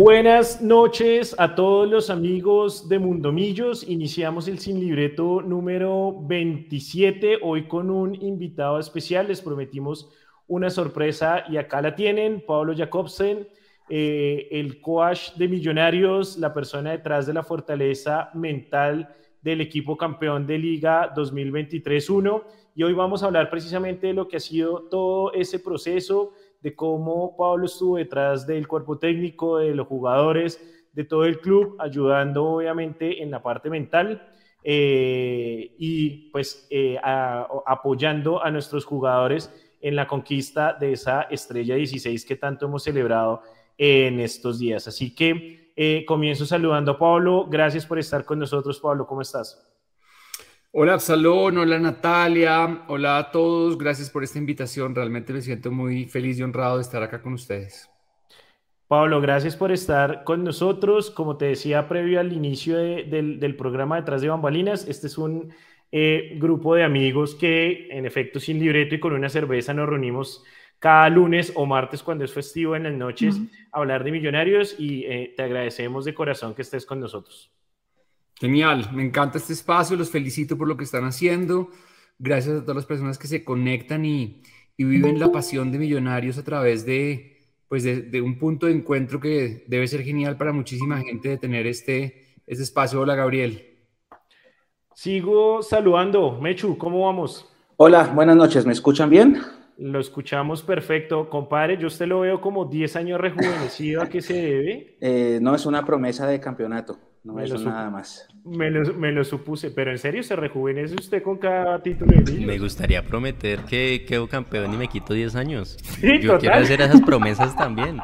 Buenas noches a todos los amigos de Mundomillos. Iniciamos el sin libreto número 27, hoy con un invitado especial. Les prometimos una sorpresa y acá la tienen, Pablo Jacobsen, eh, el coach de Millonarios, la persona detrás de la fortaleza mental del equipo campeón de Liga 2023-1. Y hoy vamos a hablar precisamente de lo que ha sido todo ese proceso de cómo Pablo estuvo detrás del cuerpo técnico, de los jugadores, de todo el club, ayudando obviamente en la parte mental eh, y pues eh, apoyando a nuestros jugadores en la conquista de esa estrella 16 que tanto hemos celebrado en estos días. Así que eh, comienzo saludando a Pablo. Gracias por estar con nosotros, Pablo. ¿Cómo estás? Hola Absalón, hola Natalia, hola a todos, gracias por esta invitación, realmente me siento muy feliz y honrado de estar acá con ustedes. Pablo, gracias por estar con nosotros. Como te decía previo al inicio del, programa Detrás de Bambalinas, este es un eh, grupo de amigos que en efecto sin libreto y con una cerveza nos reunimos cada lunes o martes cuando es festivo en las noches a hablar de millonarios y eh, te agradecemos de corazón que estés con nosotros. Genial, me encanta este espacio, los felicito por lo que están haciendo. Gracias a todas las personas que se conectan y, viven la pasión de millonarios a través de, pues de, un punto de encuentro que debe ser genial para muchísima gente de tener este, este espacio. Hola, Gabriel. Sigo saludando. Mechu, ¿cómo vamos? Hola, buenas noches. ¿Me escuchan bien? Lo escuchamos perfecto. Compadre, yo usted lo veo como 10 años rejuvenecido. ¿A qué se debe? Eh, no, es una promesa de campeonato. No me eso nada más. Me lo, supuse, pero en serio se rejuvenece usted con cada título de Me gustaría prometer que quedo campeón y me quito 10 años. Yo quiero hacer esas promesas también.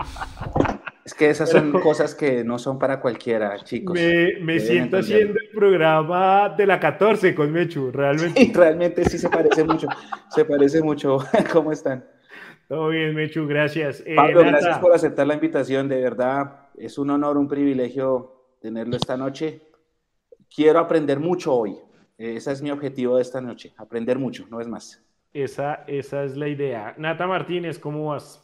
Es que esas son cosas que no son para cualquiera, chicos. Me, siento haciendo el programa de la 14 con Mechu, realmente. Sí, realmente sí se parece mucho. Se parece mucho. ¿Cómo están? Todo bien, Mechu, gracias. Eh, Pablo, gracias por aceptar la invitación. De verdad, es un honor, un privilegio tenerlo esta noche. Quiero aprender mucho hoy. Ese es mi objetivo de esta noche, aprender mucho, no es más. Esa, esa es la idea. Nata Martínez, ¿cómo vas?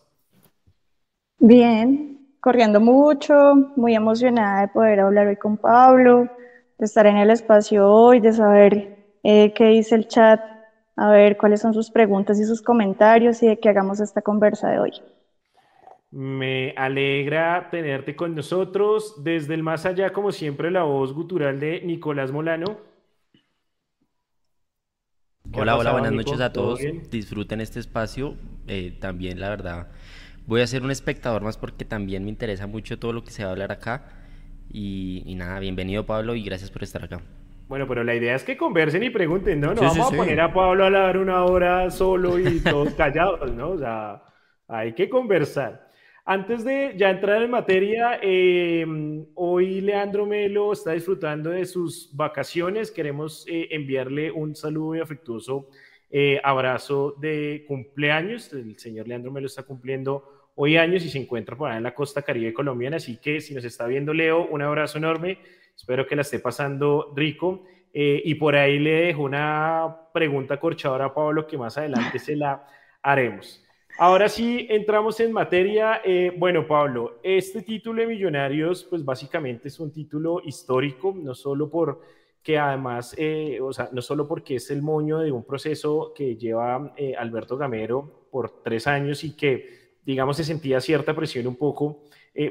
Bien, corriendo mucho, muy emocionada de poder hablar hoy con Pablo, de estar en el espacio hoy, de saber eh, qué dice el chat, a ver cuáles son sus preguntas y sus comentarios y de que hagamos esta conversa de hoy. Me alegra tenerte con nosotros. Desde el más allá, como siempre, la voz gutural de Nicolás Molano. Hola, hola, buenas noches a todos. Disfruten este espacio. Eh, también, la verdad, voy a ser un espectador más porque también me interesa mucho todo lo que se va a hablar acá. Y, nada, bienvenido Pablo y gracias por estar acá. Bueno, pero la idea es que conversen y pregunten, ¿no? No vamos a poner a Pablo a hablar una hora solo y todos callados, ¿no? O sea, hay que conversar. Antes de ya entrar en materia, em, hoy Leandro Melo está disfrutando de sus vacaciones. Queremos eh, enviarle un saludo y afectuoso eh, abrazo de cumpleaños. El señor Leandro Melo está cumpliendo hoy años y se encuentra por ahí en la costa caribe colombiana. Así que si nos está viendo Leo, un abrazo enorme. Espero que la esté pasando rico. Eh, y por ahí le dejo una pregunta corchadora a Pablo que más adelante se la haremos. Ahora sí, entramos en materia. Eh, bueno, Pablo, este título de Millonarios, pues básicamente es un título histórico, no solo por que además, eh, o sea, no solo porque es el moño de un proceso que lleva eh, Alberto Gamero por tres años y que, digamos, se sentía cierta presión un poco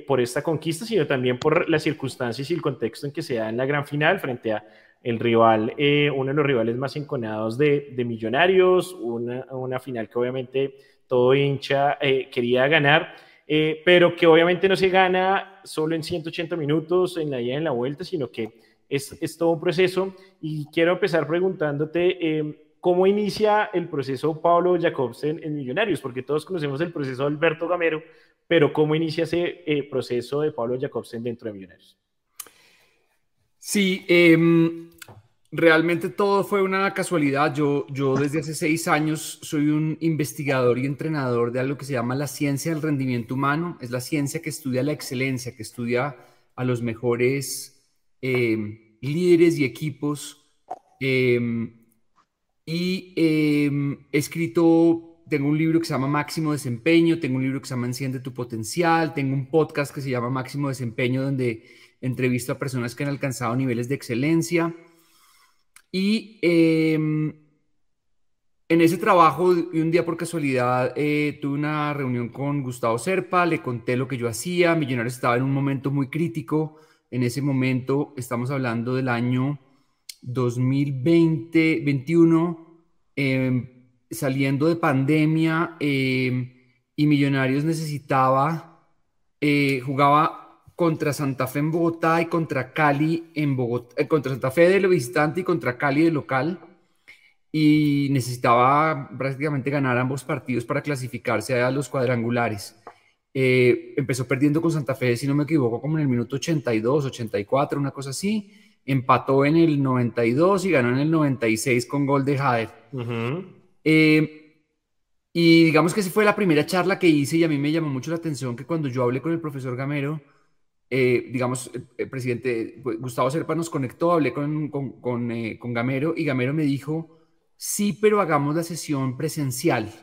por esta conquista, sino también por las circunstancias y el contexto en que se da en la gran final frente a el rival, uno de los rivales más enconados de, Millonarios, una final que obviamente todo hincha eh, quería ganar, eh, pero que obviamente no se gana solo en 180 minutos en la ida en la vuelta, sino que es, es todo un proceso. Y quiero empezar preguntándote em, cómo inicia el proceso Pablo Jacobsen en Millonarios, porque todos conocemos el proceso de Alberto Gamero, pero cómo inicia ese eh, proceso de Pablo Jacobsen dentro de Millonarios. Sí, eh, Realmente todo fue una casualidad. Yo, yo desde hace seis años soy un investigador y entrenador de algo que se llama la ciencia del rendimiento humano. Es la ciencia que estudia la excelencia, que estudia a los mejores eh, líderes y equipos. Em, y em, he escrito tengo un libro que se llama Máximo Desempeño, tengo un libro que se llama Enciende tu Potencial, tengo un podcast que se llama Máximo Desempeño donde entrevisto a personas que han alcanzado niveles de excelencia. Y em, en ese trabajo, un día por casualidad, eh, tuve una reunión con Gustavo Serpa, le conté lo que yo hacía, Millonarios estaba en un momento muy crítico, en ese momento estamos hablando del año 2020, 21, saliendo de pandemia em, y Millonarios necesitaba, eh, jugaba contra Santa Fe en Bogotá y contra Cali en Bogotá, eh, contra Santa Fe de visitante y contra Cali de local. Y necesitaba prácticamente ganar ambos partidos para clasificarse a los cuadrangulares. Eh, empezó perdiendo con Santa Fe, si no me equivoco, como en el minuto 82, 84, una cosa así. Empató en el 92 y ganó en el 96 con gol de Jader. Eh, y digamos que esa fue la primera charla que hice y a mí me llamó mucho la atención que cuando yo hablé con el profesor Gamero, eh, digamos, el, presidente pues, Gustavo Serpa nos conectó, hablé con, con, con, eh, con, Gamero y Gamero me dijo, sí, pero hagamos la sesión presencial,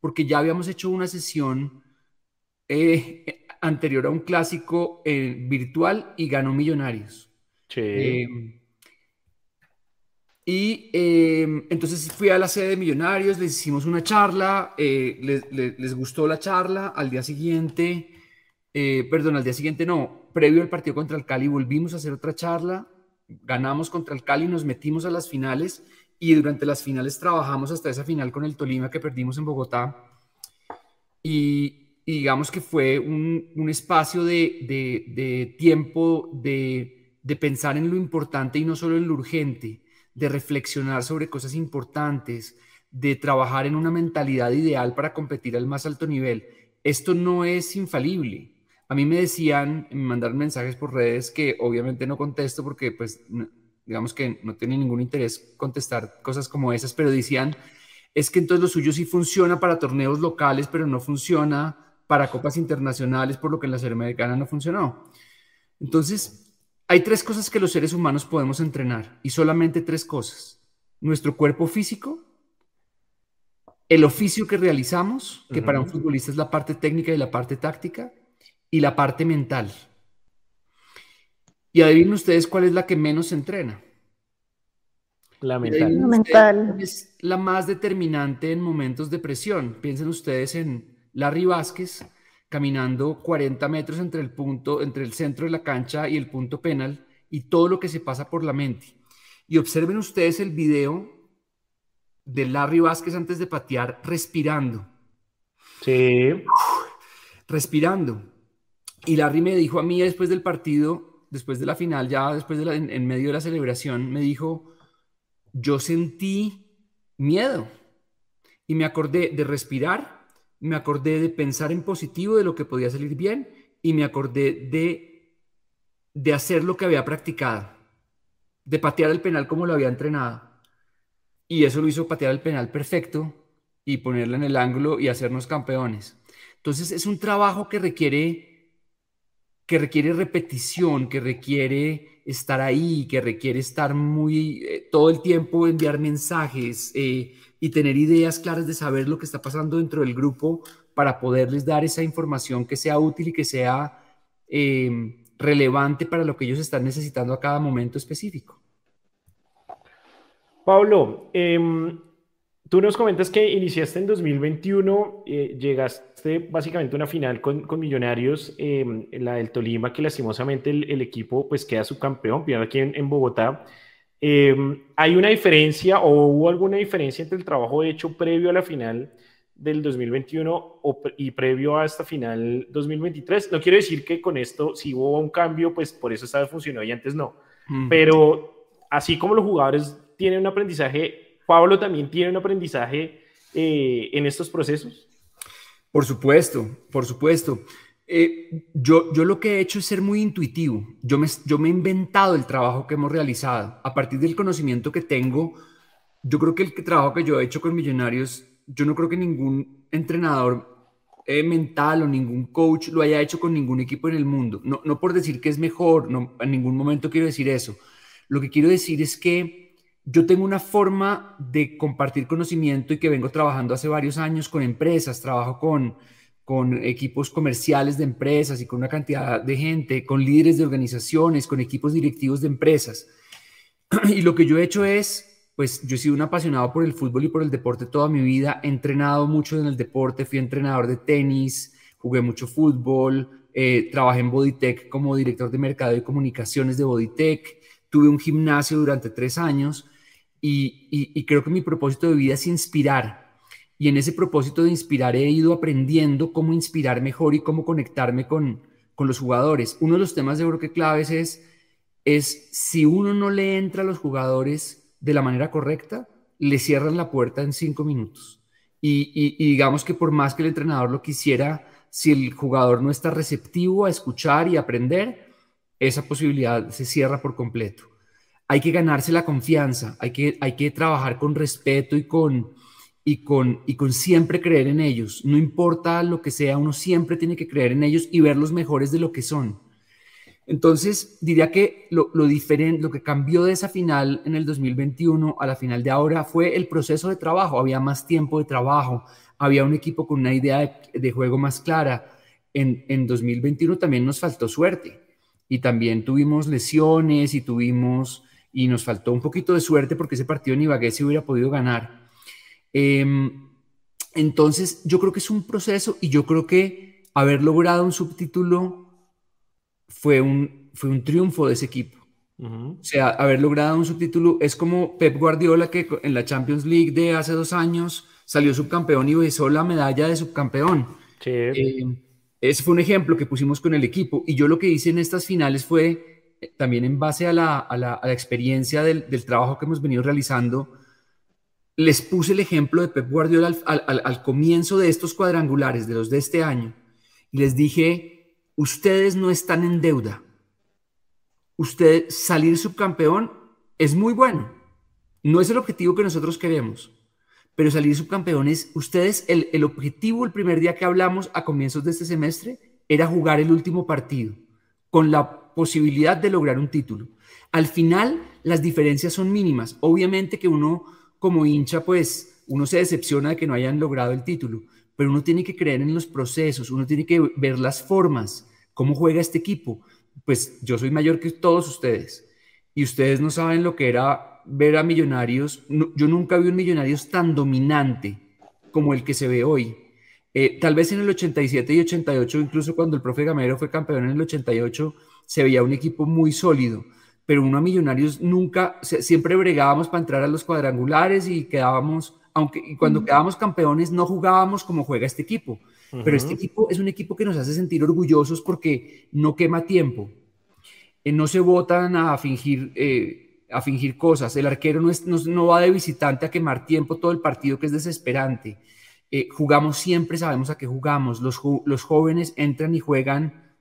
porque ya habíamos hecho una sesión anterior a un clásico virtual y ganó Millonarios. Sí. Y entonces fui a la sede de Millonarios, les hicimos una charla, eh, les, gustó la charla, al día siguiente, eh, perdón, al día siguiente no, previo al partido contra el Cali volvimos a hacer otra charla, ganamos contra el Cali, nos metimos a las finales y durante las finales trabajamos hasta esa final con el Tolima que perdimos en Bogotá. Y, digamos que fue un, espacio de, tiempo de pensar en lo importante y no solo en lo urgente de reflexionar sobre cosas importantes, de trabajar en una mentalidad ideal para competir al más alto nivel. Esto no es infalible. A mí me decían, me mandaron mensajes por redes que obviamente no contesto porque pues digamos que no tiene ningún interés contestar cosas como esas, pero decían, es que entonces lo suyo sí funciona para torneos locales, pero no funciona para copas internacionales, por lo que en la serie americana no funcionó. Entonces, hay tres cosas que los seres humanos podemos entrenar y solamente tres cosas. Nuestro cuerpo físico, el oficio que realizamos, que para un futbolista es la parte técnica y la parte táctica, y la parte mental. Y adivinen ustedes cuál es la que menos se entrena. La mental. Es la más determinante en momentos de presión. Piensen ustedes en Larry Vázquez, caminando 40 metros entre el punto, entre el centro de la cancha y el punto penal y todo lo que se pasa por la mente. Y observen ustedes el video de Larry Vázquez antes de patear respirando. Sí. respirando. Y Larry me dijo a mí después del partido, después de la final, ya después de en medio de la celebración, me dijo, yo sentí miedo y me acordé de respirar me acordé de pensar en positivo de lo que podía salir bien y me acordé de, de hacer lo que había practicado, de patear el penal como lo había entrenado. Y eso lo hizo patear el penal perfecto y ponerlo en el ángulo y hacernos campeones. Entonces es un trabajo que requiere que requiere repetición, que requiere estar ahí, que requiere estar muy eh, todo el tiempo enviar mensajes, eh, y tener ideas claras de saber lo que está pasando dentro del grupo para poderles dar esa información que sea útil y que sea em, relevante para lo que ellos están necesitando a cada momento específico. Pablo, em, tú nos comentas que iniciaste en 2021, eh, llegaste básicamente a una final con, Millonarios, em, la del Tolima, que lastimosamente el, equipo pues queda subcampeón, pierde aquí en, en Bogotá. Em, ¿Hay una diferencia o hubo alguna diferencia entre el trabajo hecho previo a la final del 2021 y previo a esta final 2023? No quiero decir que con esto, si hubo un cambio, pues por eso esta vez funcionó y antes no. Pero así como los jugadores tienen un aprendizaje, Pablo también tiene un aprendizaje eh, en estos procesos. Por supuesto, por supuesto. Eh, yo, yo lo que he hecho es ser muy intuitivo. Yo me, yo me he inventado el trabajo que hemos realizado. A partir del conocimiento que tengo, yo creo que el trabajo que yo he hecho con Millonarios, yo no creo que ningún entrenador eh, mental o ningún coach lo haya hecho con ningún equipo en el mundo. No, por decir que es mejor, no, en ningún momento quiero decir eso. Lo que quiero decir es que yo tengo una forma de compartir conocimiento y que vengo trabajando hace varios años con empresas, trabajo con, con equipos comerciales de empresas y con una cantidad de gente, con líderes de organizaciones, con equipos directivos de empresas. Y lo que yo he hecho es pues yo he sido un apasionado por el fútbol y por el deporte toda mi vida. He entrenado mucho en el deporte, fui entrenador de tenis, jugué mucho fútbol, eh, trabajé en Bodytech como director de mercado y comunicaciones de Bodytech, tuve un gimnasio durante tres años y, creo que mi propósito de vida es inspirar. Y en ese propósito de inspirar he ido aprendiendo cómo inspirar mejor y cómo conectarme con, los jugadores. Uno de los temas de que claves es, es si uno no le entra a los jugadores, de la manera correcta, le cierran la puerta en cinco minutos. Y, digamos que por más que el entrenador lo quisiera, si el jugador no está receptivo a escuchar y aprender, esa posibilidad se cierra por completo. Hay que ganarse la confianza, hay que, hay que trabajar con respeto y con, y, con, y con siempre creer en ellos. No importa lo que sea, uno siempre tiene que creer en ellos y ver los mejores de lo que son. Entonces, diría que lo, diferente, lo que cambió de esa final en el 2021 a la final de ahora fue el proceso de trabajo. Había más tiempo de trabajo, había un equipo con una idea de, juego más clara. En, en 2021 también nos faltó suerte y también tuvimos lesiones y tuvimos, y nos faltó un poquito de suerte porque ese partido en Ibagué se hubiera podido ganar. Em, entonces, yo creo que es un proceso y yo creo que haber logrado un subtítulo fue un, fue un triunfo de ese equipo. O sea, haber logrado un subtítulo es como Pep Guardiola que en la Champions League de hace dos años salió subcampeón y besó la medalla de subcampeón. Eh, ese fue un ejemplo que pusimos con el equipo. Y yo lo que hice en estas finales fue, eh, también en base a la, experiencia del, trabajo que hemos venido realizando, les puse el ejemplo de Pep Guardiola al, al, al comienzo de estos cuadrangulares, de los de este año. Y les dije, ustedes no están en deuda. Usted salir subcampeón es muy bueno. No es el objetivo que nosotros queremos, pero salir subcampeón es, ustedes, el, el objetivo el primer día que hablamos a comienzos de este semestre era jugar el último partido con la posibilidad de lograr un título. Al final, las diferencias son mínimas. Obviamente que uno como hincha, pues, uno se decepciona de que no hayan logrado el título, pero uno tiene que creer en los procesos, uno tiene que ver las formas, ¿Cómo juega este equipo? Pues yo soy mayor que todos ustedes y ustedes no saben lo que era ver a Millonarios. yo nunca vi un Millonarios tan dominante como el que se ve hoy. Eh, tal vez en el 87 y 88, incluso cuando el profe Gamero fue campeón en el 88, se veía un equipo muy sólido, pero uno a Millonarios nunca, siempre bregábamos para entrar a los cuadrangulares y quedábamos, aunque cuando quedábamos campeones no jugábamos como juega este equipo. Pero este equipo es un equipo que nos hace sentir orgullosos porque no quema tiempo. Eh, no se votan a fingir, eh, a fingir cosas. El arquero no, es, no, va de visitante a quemar tiempo todo el partido, que es desesperante. Eh, jugamos siempre, sabemos a qué jugamos. Los, los jóvenes entran y juegan,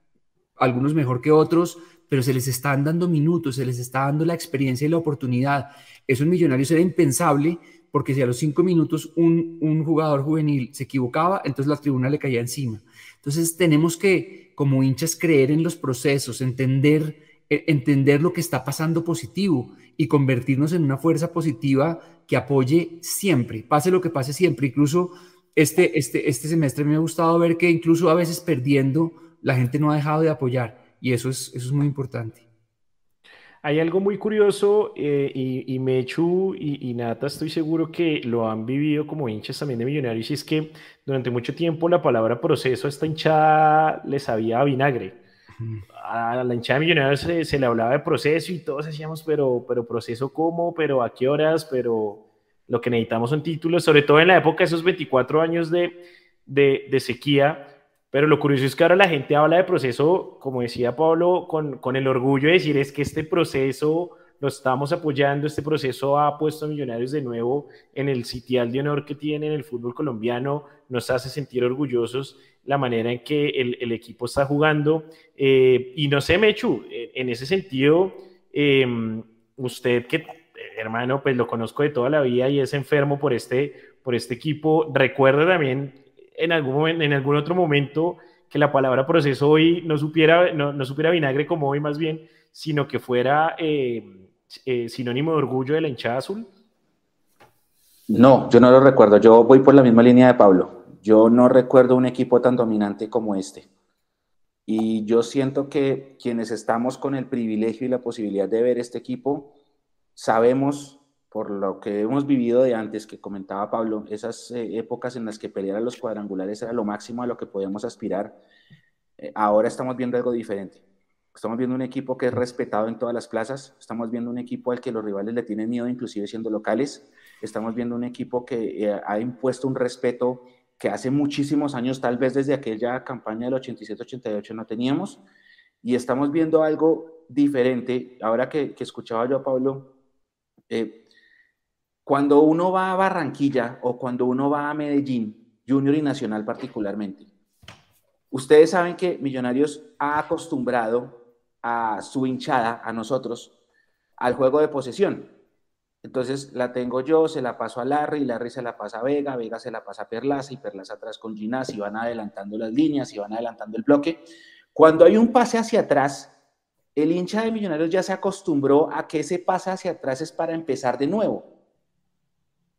algunos mejor que otros, pero se les están dando minutos, se les está dando la experiencia y la oportunidad. Eso en Millonarios era impensable porque si a los cinco minutos un, jugador juvenil se equivocaba, entonces la tribuna le caía encima. Entonces tenemos que, como hinchas, creer en los procesos, entender, entender lo que está pasando positivo y convertirnos en una fuerza positiva que apoye siempre, pase lo que pase siempre. Incluso este, este, este semestre me ha gustado ver que incluso a veces perdiendo, la gente no ha dejado de apoyar y eso es, eso es muy importante. Hay algo muy curioso eh, y, Mechu y, Nata estoy seguro que lo han vivido como hinchas también de Millonarios y es que durante mucho tiempo la palabra proceso a esta hinchada le sabía a vinagre. A la hinchada Millonarios se, le hablaba de proceso y todos decíamos, pero, pero proceso cómo, pero a qué horas, pero lo que necesitamos son títulos, sobre todo en la época de esos 24 años de, de, de sequía. Pero lo curioso es que ahora la gente habla de proceso, como decía Pablo, con, con el orgullo de decir es que este proceso lo estamos apoyando, este proceso ha puesto a Millonarios de nuevo en el sitial de honor que tiene en el fútbol colombiano, nos hace sentir orgullosos la manera en que el, equipo está jugando. Eh, y no sé, Mechu, en ese sentido, em, usted que, hermano, pues lo conozco de toda la vida y es enfermo por este, por este equipo, recuerda también en algún, en algún otro momento que la palabra proceso hoy no supiera, no, no supiera vinagre como hoy más bien, sino que fuera eh, eh, sinónimo de orgullo de la hinchada azul? No, yo no lo recuerdo. Yo voy por la misma línea de Pablo. Yo no recuerdo un equipo tan dominante como este. Y yo siento que quienes estamos con el privilegio y la posibilidad de ver este equipo, sabemos por lo que hemos vivido de antes, que comentaba Pablo, esas eh, épocas en las que pelear a los cuadrangulares era lo máximo a lo que podíamos aspirar, eh, ahora estamos viendo algo diferente. Estamos viendo un equipo que es respetado en todas las plazas, estamos viendo un equipo al que los rivales le tienen miedo, inclusive siendo locales, estamos viendo un equipo que eh, ha impuesto un respeto que hace muchísimos años, tal vez desde aquella campaña del 87-88 no teníamos, y estamos viendo algo diferente. Ahora que, escuchaba yo a Pablo, eh, cuando uno va a Barranquilla o cuando uno va a Medellín, Junior y Nacional particularmente, ustedes saben que Millonarios ha acostumbrado a su hinchada, a nosotros, al juego de posesión. Entonces la tengo yo, se la paso a Larry, Larry se la pasa a Vega, Vega se la pasa a Perlaza y Perlaza atrás con Ginás y van adelantando las líneas y van adelantando el bloque. Cuando hay un pase hacia atrás, el hincha de Millonarios ya se acostumbró a que ese pase hacia atrás es para empezar de nuevo.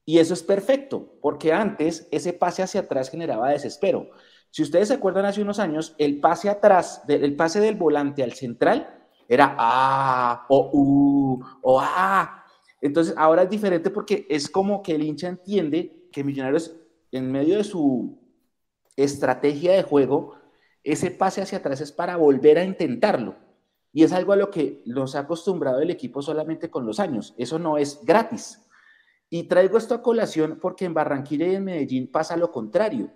Y eso es perfecto, porque antes ese pase hacia atrás generaba desespero. Si ustedes se acuerdan hace unos años, el pase atrás, el pase del volante al central era A o U o A. Entonces ahora es diferente porque es como que el hincha entiende que Millonarios, en medio de su estrategia de juego, ese pase hacia atrás es para volver a intentarlo. Y es algo a lo que nos ha acostumbrado el equipo solamente con los años. Eso no es gratis. Y traigo esto a colación porque en Barranquilla y en Medellín pasa lo contrario.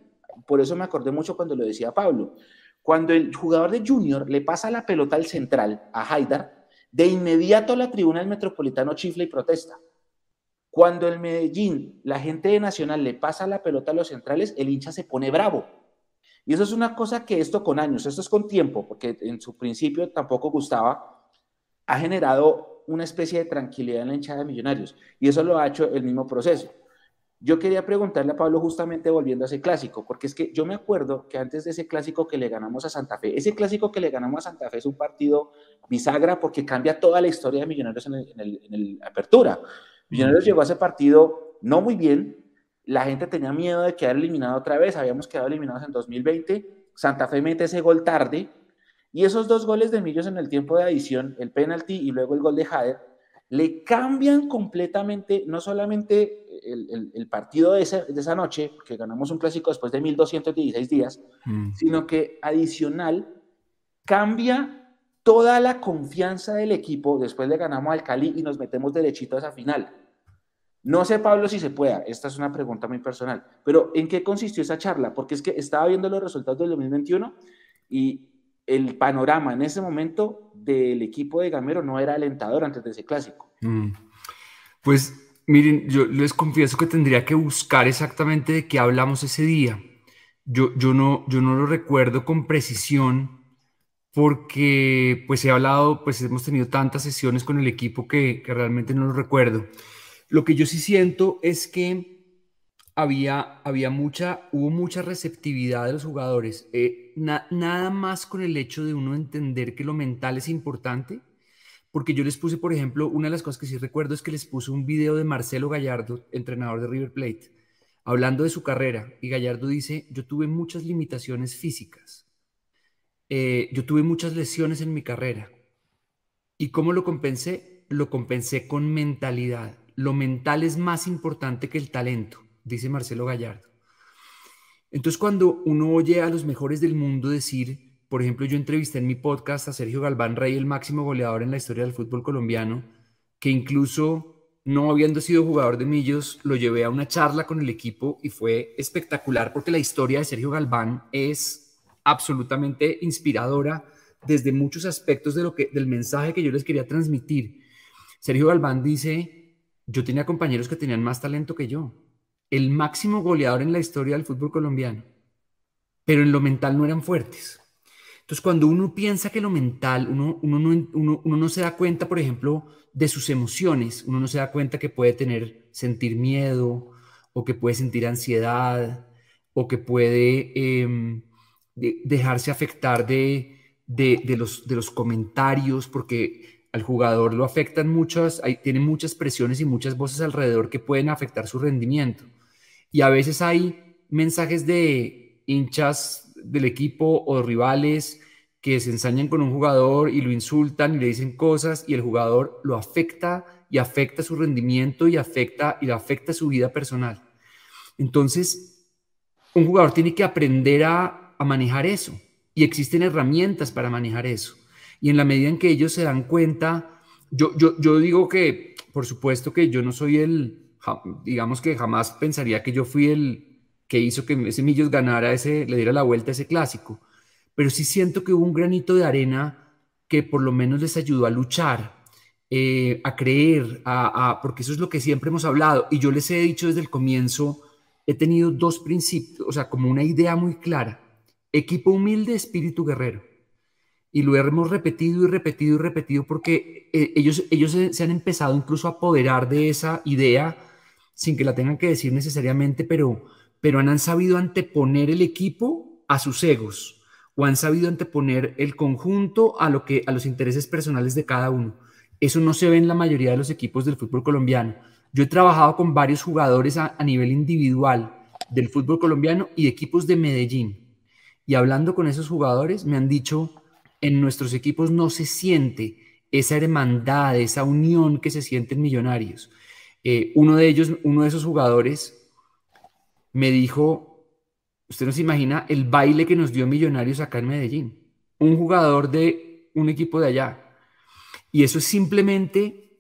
Por eso me acordé mucho cuando lo decía Pablo. Cuando el jugador de Junior le pasa la pelota al central, a Haidar, de inmediato la tribuna del Metropolitano chifla y protesta. Cuando el Medellín, la gente de Nacional le pasa la pelota a los centrales, el hincha se pone bravo. Y eso es una cosa que esto con años, esto es con tiempo, porque en su principio tampoco gustaba, ha generado una especie de tranquilidad en la hinchada de Millonarios. Y eso lo ha hecho el mismo proceso. Yo quería preguntarle a Pablo justamente volviendo a ese clásico, porque es que yo me acuerdo que antes de ese clásico que le ganamos a Santa Fe, ese clásico que le ganamos a Santa Fe es un partido bisagra porque cambia toda la historia de Millonarios en el, apertura. Millonarios llegó a ese partido no muy bien, la gente tenía miedo de quedar eliminado otra vez, habíamos quedado eliminados en 2020, Santa Fe mete ese gol tarde, y esos dos goles de Millos en el tiempo de adición, el penalti y luego el gol de Jader, le cambian completamente, no solamente el, partido de esa, noche, que ganamos un clásico después de 1216 días, mm. sino que adicional cambia toda la confianza del equipo después le ganamos al Cali y nos metemos derechito a esa final. No sé, Pablo, si se pueda, esta es una pregunta muy personal, pero ¿en qué consistió esa charla? Porque es que estaba viendo los resultados del 2021 y el panorama en ese momento del equipo de Gamero no era alentador antes de ese clásico. Mm. Pues miren, yo les confieso que tendría que buscar exactamente de qué hablamos ese día. Yo, yo, no, yo no lo recuerdo con precisión porque pues he hablado, pues hemos tenido tantas sesiones con el equipo que, que realmente no lo recuerdo. Lo que yo sí siento es que había, había mucha, hubo mucha receptividad de los jugadores. Eh, nada más con el hecho de uno entender que lo mental es importante, porque yo les puse, por ejemplo, una de las cosas que sí recuerdo es que les puse un video de Marcelo Gallardo, entrenador de River Plate, hablando de su carrera. Y Gallardo dice, yo tuve muchas limitaciones físicas, eh, yo tuve muchas lesiones en mi carrera. ¿Y cómo lo compensé? Lo compensé con mentalidad. Lo mental es más importante que el talento dice Marcelo Gallardo. Entonces, cuando uno oye a los mejores del mundo decir, por ejemplo, yo entrevisté en mi podcast a Sergio Galván Rey, el máximo goleador en la historia del fútbol colombiano, que incluso no habiendo sido jugador de Millos, lo llevé a una charla con el equipo y fue espectacular porque la historia de Sergio Galván es absolutamente inspiradora desde muchos aspectos de lo que, del mensaje que yo les quería transmitir. Sergio Galván dice, yo tenía compañeros que tenían más talento que yo, el máximo goleador en la historia del fútbol colombiano, pero en lo mental no eran fuertes. Entonces, cuando uno piensa que lo mental, uno, uno, no, uno, no se da cuenta, por ejemplo, de sus emociones, uno no se da cuenta que puede tener, sentir miedo, o que puede sentir ansiedad, o que puede em, dejarse afectar de, de, los, de los comentarios, porque al jugador lo afectan muchas, hay, tiene muchas presiones y muchas voces alrededor que pueden afectar su rendimiento. Y a veces hay mensajes de hinchas del equipo o rivales que se ensañan con un jugador y lo insultan y le dicen cosas y el jugador lo afecta y afecta su rendimiento y afecta y afecta su vida personal. Entonces, un jugador tiene que aprender a, a manejar eso y existen herramientas para manejar eso. Y en la medida en que ellos se dan cuenta, yo, yo, yo digo que, por supuesto que yo no soy el, digamos que jamás pensaría que yo fui el que hizo que ese Millos ganara ese, le diera la vuelta a ese clásico, pero sí siento que hubo un granito de arena que por lo menos les ayudó a luchar, eh, a creer, a, porque eso es lo que siempre hemos hablado y yo les he dicho desde el comienzo, he tenido dos principios, o sea, como una idea muy clara, equipo humilde, espíritu guerrero y lo hemos repetido y repetido y repetido porque eh, ellos, ellos se, han empezado incluso a apoderar de esa idea sin que la tengan que decir necesariamente, pero, pero han, sabido anteponer el equipo a sus egos o han sabido anteponer el conjunto a, lo que, a los intereses personales de cada uno. Eso no se ve en la mayoría de los equipos del fútbol colombiano. Yo he trabajado con varios jugadores a, a nivel individual del fútbol colombiano y equipos de Medellín. Y hablando con esos jugadores me han dicho en nuestros equipos no se siente esa hermandad, esa unión que se siente en Millonarios. Eh, uno de ellos, uno de esos jugadores, me dijo, usted no se imagina el baile que nos dio Millonarios acá en Medellín. Un jugador de un equipo de allá. Y eso es simplemente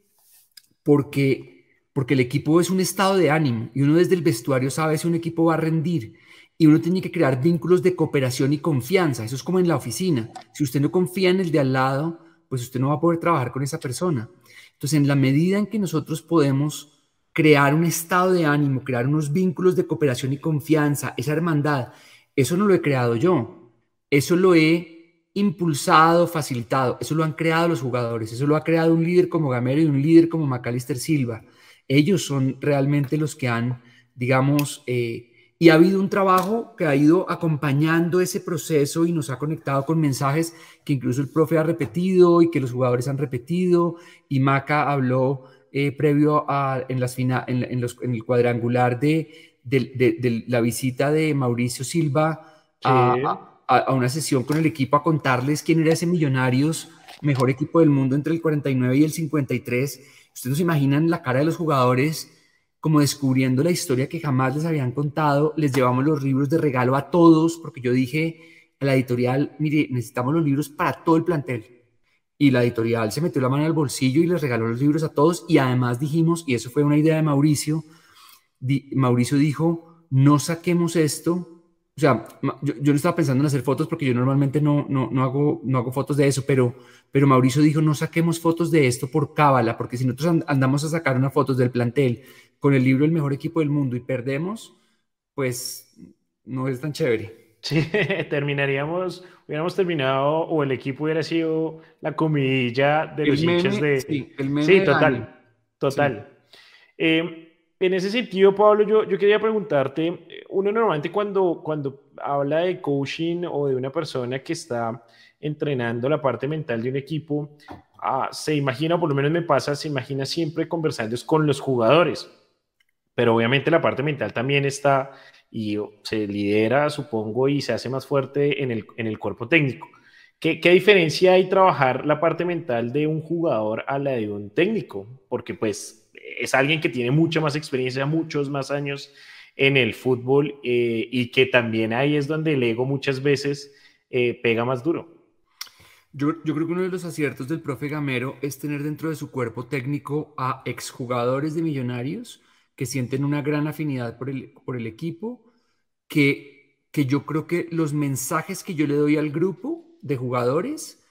porque, porque el equipo es un estado de ánimo y uno desde el vestuario sabe si un equipo va a rendir y uno tiene que crear vínculos de cooperación y confianza. Eso es como en la oficina. Si usted no confía en el de al lado, pues usted no va a poder trabajar con esa persona. Entonces, en la medida en que nosotros podemos crear un estado de ánimo, crear unos vínculos de cooperación y confianza, esa hermandad, eso no lo he creado yo. Eso lo he impulsado, facilitado. Eso lo han creado los jugadores. Eso lo ha creado un líder como Gamero y un líder como Macalister Silva. Ellos son realmente los que han, digamos, eh, y ha habido un trabajo que ha ido acompañando ese proceso y nos ha conectado con mensajes que incluso el profe ha repetido y que los jugadores han repetido. Y Maca habló eh, previo a, en, las fina, en, los, en, el cuadrangular de, de, la visita de Mauricio Silva a, a, una sesión con el equipo a contarles quién era ese Millonarios, mejor equipo del mundo entre el 49 y el 53. Ustedes no se imaginan la cara de los jugadores como descubriendo la historia que jamás les habían contado. Les llevamos los libros de regalo a todos, porque yo dije a la editorial, mire, necesitamos los libros para todo el plantel. Y la editorial se metió la mano al bolsillo y les regaló los libros a todos. Y además dijimos, y eso fue una idea de Mauricio, Mauricio dijo, no saquemos esto. O sea, yo, no estaba pensando en hacer fotos porque yo normalmente no, no, no, hago, no hago fotos de eso, pero, pero Mauricio dijo, no saquemos fotos de esto por cábala, porque si nosotros andamos a sacar unas fotos del plantel con el libro El mejor equipo del mundo y perdemos, pues no es tan chévere. Sí, terminaríamos, hubiéramos terminado o el equipo hubiera sido la comidilla de los hinchas de... Sí, el meme sí total, total. Eh, en ese sentido, Pablo, yo, yo quería preguntarte, uno normalmente cuando, cuando habla de coaching o de una persona que está entrenando la parte mental de un equipo, ah, se imagina, o por lo menos me pasa, se imagina siempre conversando con los jugadores pero obviamente la parte mental también está y se lidera, supongo, y se hace más fuerte en el, en el cuerpo técnico. ¿Qué, ¿Qué, diferencia hay trabajar la parte mental de un jugador a la de un técnico? Porque pues es alguien que tiene mucha más experiencia, muchos más años en el fútbol eh, y que también ahí es donde el ego muchas veces eh, pega más duro. Yo, yo, creo que uno de los aciertos del profe Gamero es tener dentro de su cuerpo técnico a exjugadores de millonarios que sienten una gran afinidad por el, por el equipo, que, que yo creo que los mensajes que yo le doy al grupo de jugadores,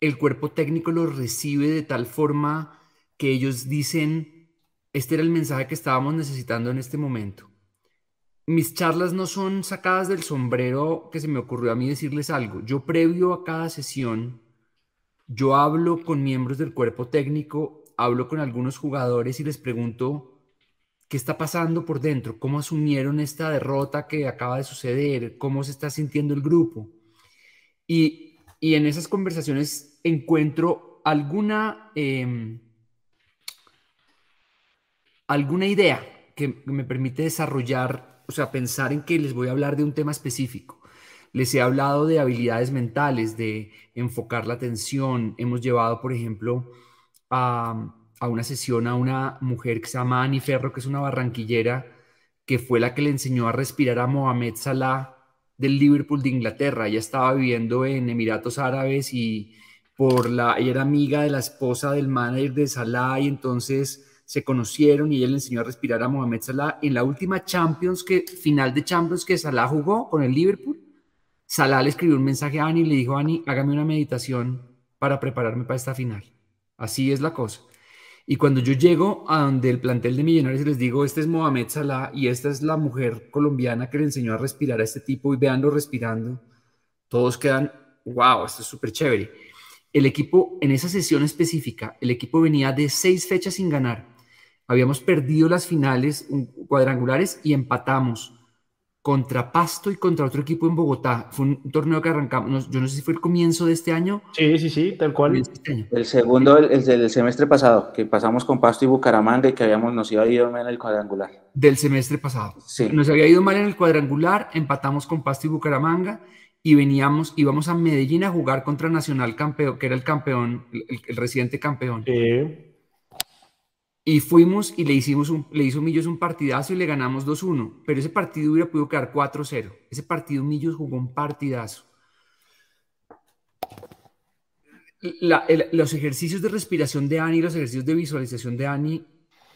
el cuerpo técnico los recibe de tal forma que ellos dicen, este era el mensaje que estábamos necesitando en este momento. Mis charlas no son sacadas del sombrero que se me ocurrió a mí decirles algo. Yo previo a cada sesión, yo hablo con miembros del cuerpo técnico, hablo con algunos jugadores y les pregunto, qué está pasando por dentro, cómo asumieron esta derrota que acaba de suceder, cómo se está sintiendo el grupo. Y, en esas conversaciones encuentro alguna, em, alguna idea que me permite desarrollar, o sea, pensar en que les voy a hablar de un tema específico. Les he hablado de habilidades mentales, de enfocar la atención. Hemos llevado, por ejemplo, a, una sesión a una mujer que se llama Annie Ferro, que es una barranquillera, que fue la que le enseñó a respirar a Mohamed Salah del Liverpool de Inglaterra. Ella estaba viviendo en Emiratos Árabes y por la, ella era amiga de la esposa del manager de Salah y entonces se conocieron y ella le enseñó a respirar a Mohamed Salah en la última Champions que final de Champions que Salah jugó con el Liverpool. Salah le escribió un mensaje a Ani y le dijo, Ani, hágame una meditación para prepararme para esta final. Así es la cosa. Y cuando yo llego a donde el plantel de millonarios les digo, este es Mohamed Salah y esta es la mujer colombiana que le enseñó a respirar a este tipo y veanlo respirando, todos quedan, wow, esto es súper chévere. El equipo, en esa sesión específica, el equipo venía de seis fechas sin ganar. Habíamos perdido las finales cuadrangulares y empatamos contra Pasto y contra otro equipo en Bogotá. Fue un torneo que arrancamos, yo no sé si fue el comienzo de este año. Sí, sí, sí, tal cual. Este el segundo, el, del semestre pasado, que pasamos con Pasto y Bucaramanga y que habíamos, nos iba ido mal en el cuadrangular. Del semestre pasado. Sí. Nos había ido mal en el cuadrangular, empatamos con Pasto y Bucaramanga y veníamos, íbamos a Medellín a jugar contra Nacional Campeón, que era el campeón, el, el reciente campeón. Sí. Y fuimos y le, hicimos un, le hizo Millos un partidazo y le ganamos 2-1. Pero ese partido hubiera podido quedar 4-0. Ese partido Millos jugó un partidazo. los ejercicios de respiración de Ani, los ejercicios de visualización de Ani,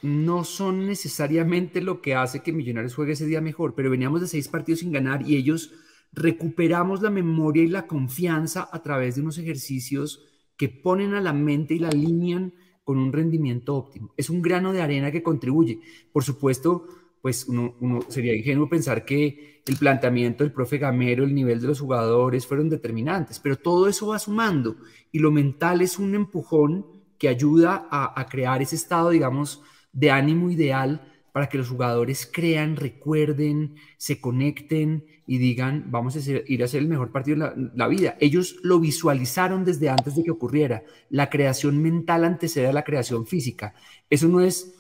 no son necesariamente lo que hace que Millonarios juegue ese día mejor, pero veníamos de seis partidos sin ganar y ellos recuperamos la memoria y la confianza a través de unos ejercicios que ponen a la mente y la alinean con un rendimiento óptimo. Es un grano de arena que contribuye. Por supuesto, pues uno, sería ingenuo pensar que el planteamiento del profe Gamero, el nivel de los jugadores fueron determinantes, pero todo eso va sumando y lo mental es un empujón que ayuda a, a crear ese estado, digamos, de ánimo ideal para que los jugadores crean, recuerden, se conecten y digan, vamos a ir a hacer el mejor partido de la, vida. Ellos lo visualizaron desde antes de que ocurriera. La creación mental antecede a la creación física. Eso no es,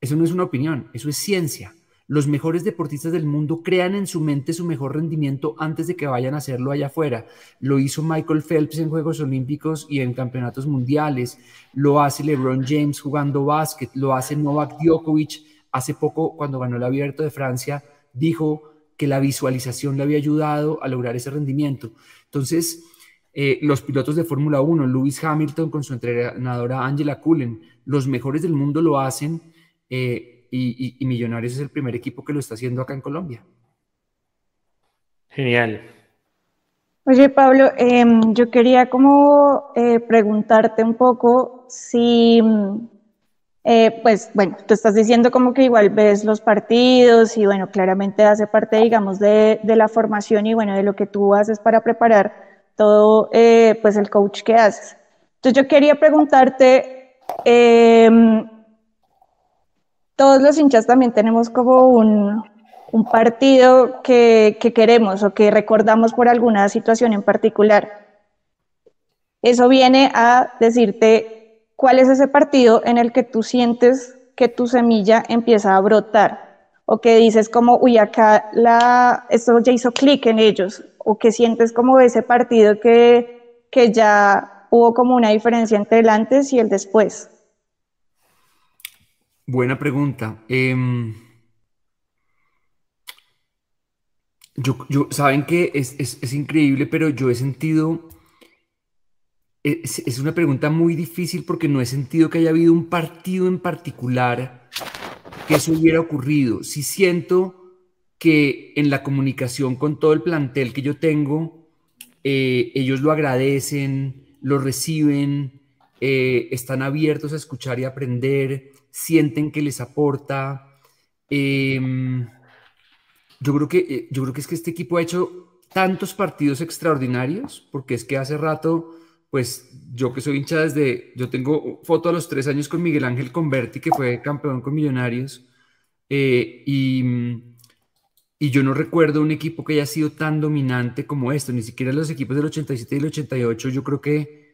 eso no es una opinión, eso es ciencia. Los mejores deportistas del mundo crean en su mente su mejor rendimiento antes de que vayan a hacerlo allá afuera. Lo hizo Michael Phelps en Juegos Olímpicos y en campeonatos mundiales. Lo hace LeBron James jugando básquet. Lo hace Novak Djokovic hace poco, cuando ganó el abierto de Francia, dijo que la visualización le había ayudado a lograr ese rendimiento. Entonces, eh, los pilotos de Fórmula 1, Lewis Hamilton con su entrenadora Angela Cullen, los mejores del mundo lo hacen eh, y, Millonarios es el primer equipo que lo está haciendo acá en Colombia. Genial. Oye, Pablo, em, yo quería como eh, preguntarte un poco si eh, pues bueno, tú estás diciendo como que igual ves los partidos y bueno, claramente hace parte, digamos, de, la formación y bueno, de lo que tú haces para preparar todo, eh, pues el coach que haces. Entonces yo quería preguntarte, em, todos los hinchas también tenemos como un, partido que, que queremos o que recordamos por alguna situación en particular. Eso viene a decirte ¿Cuál es ese partido en el que tú sientes que tu semilla empieza a brotar? O que dices como, uy, acá la, esto ya hizo clic en ellos. O que sientes como ese partido que, que ya hubo como una diferencia entre el antes y el después. Buena pregunta. Em, yo, saben que es, es, increíble, pero yo he sentido es, una pregunta muy difícil porque no he sentido que haya habido un partido en particular que eso hubiera ocurrido. Sí siento que en la comunicación con todo el plantel que yo tengo, eh, ellos lo agradecen, lo reciben, eh, están abiertos a escuchar y aprender, sienten que les aporta. Em, yo, creo que, eh, yo creo que es que este equipo ha hecho tantos partidos extraordinarios, porque es que hace rato pues yo que soy hincha desde, yo tengo foto a los tres años con Miguel Ángel Converti, que fue campeón con Millonarios, eh, y, y, yo no recuerdo un equipo que haya sido tan dominante como esto, ni siquiera los equipos del 87 y el 88, yo creo que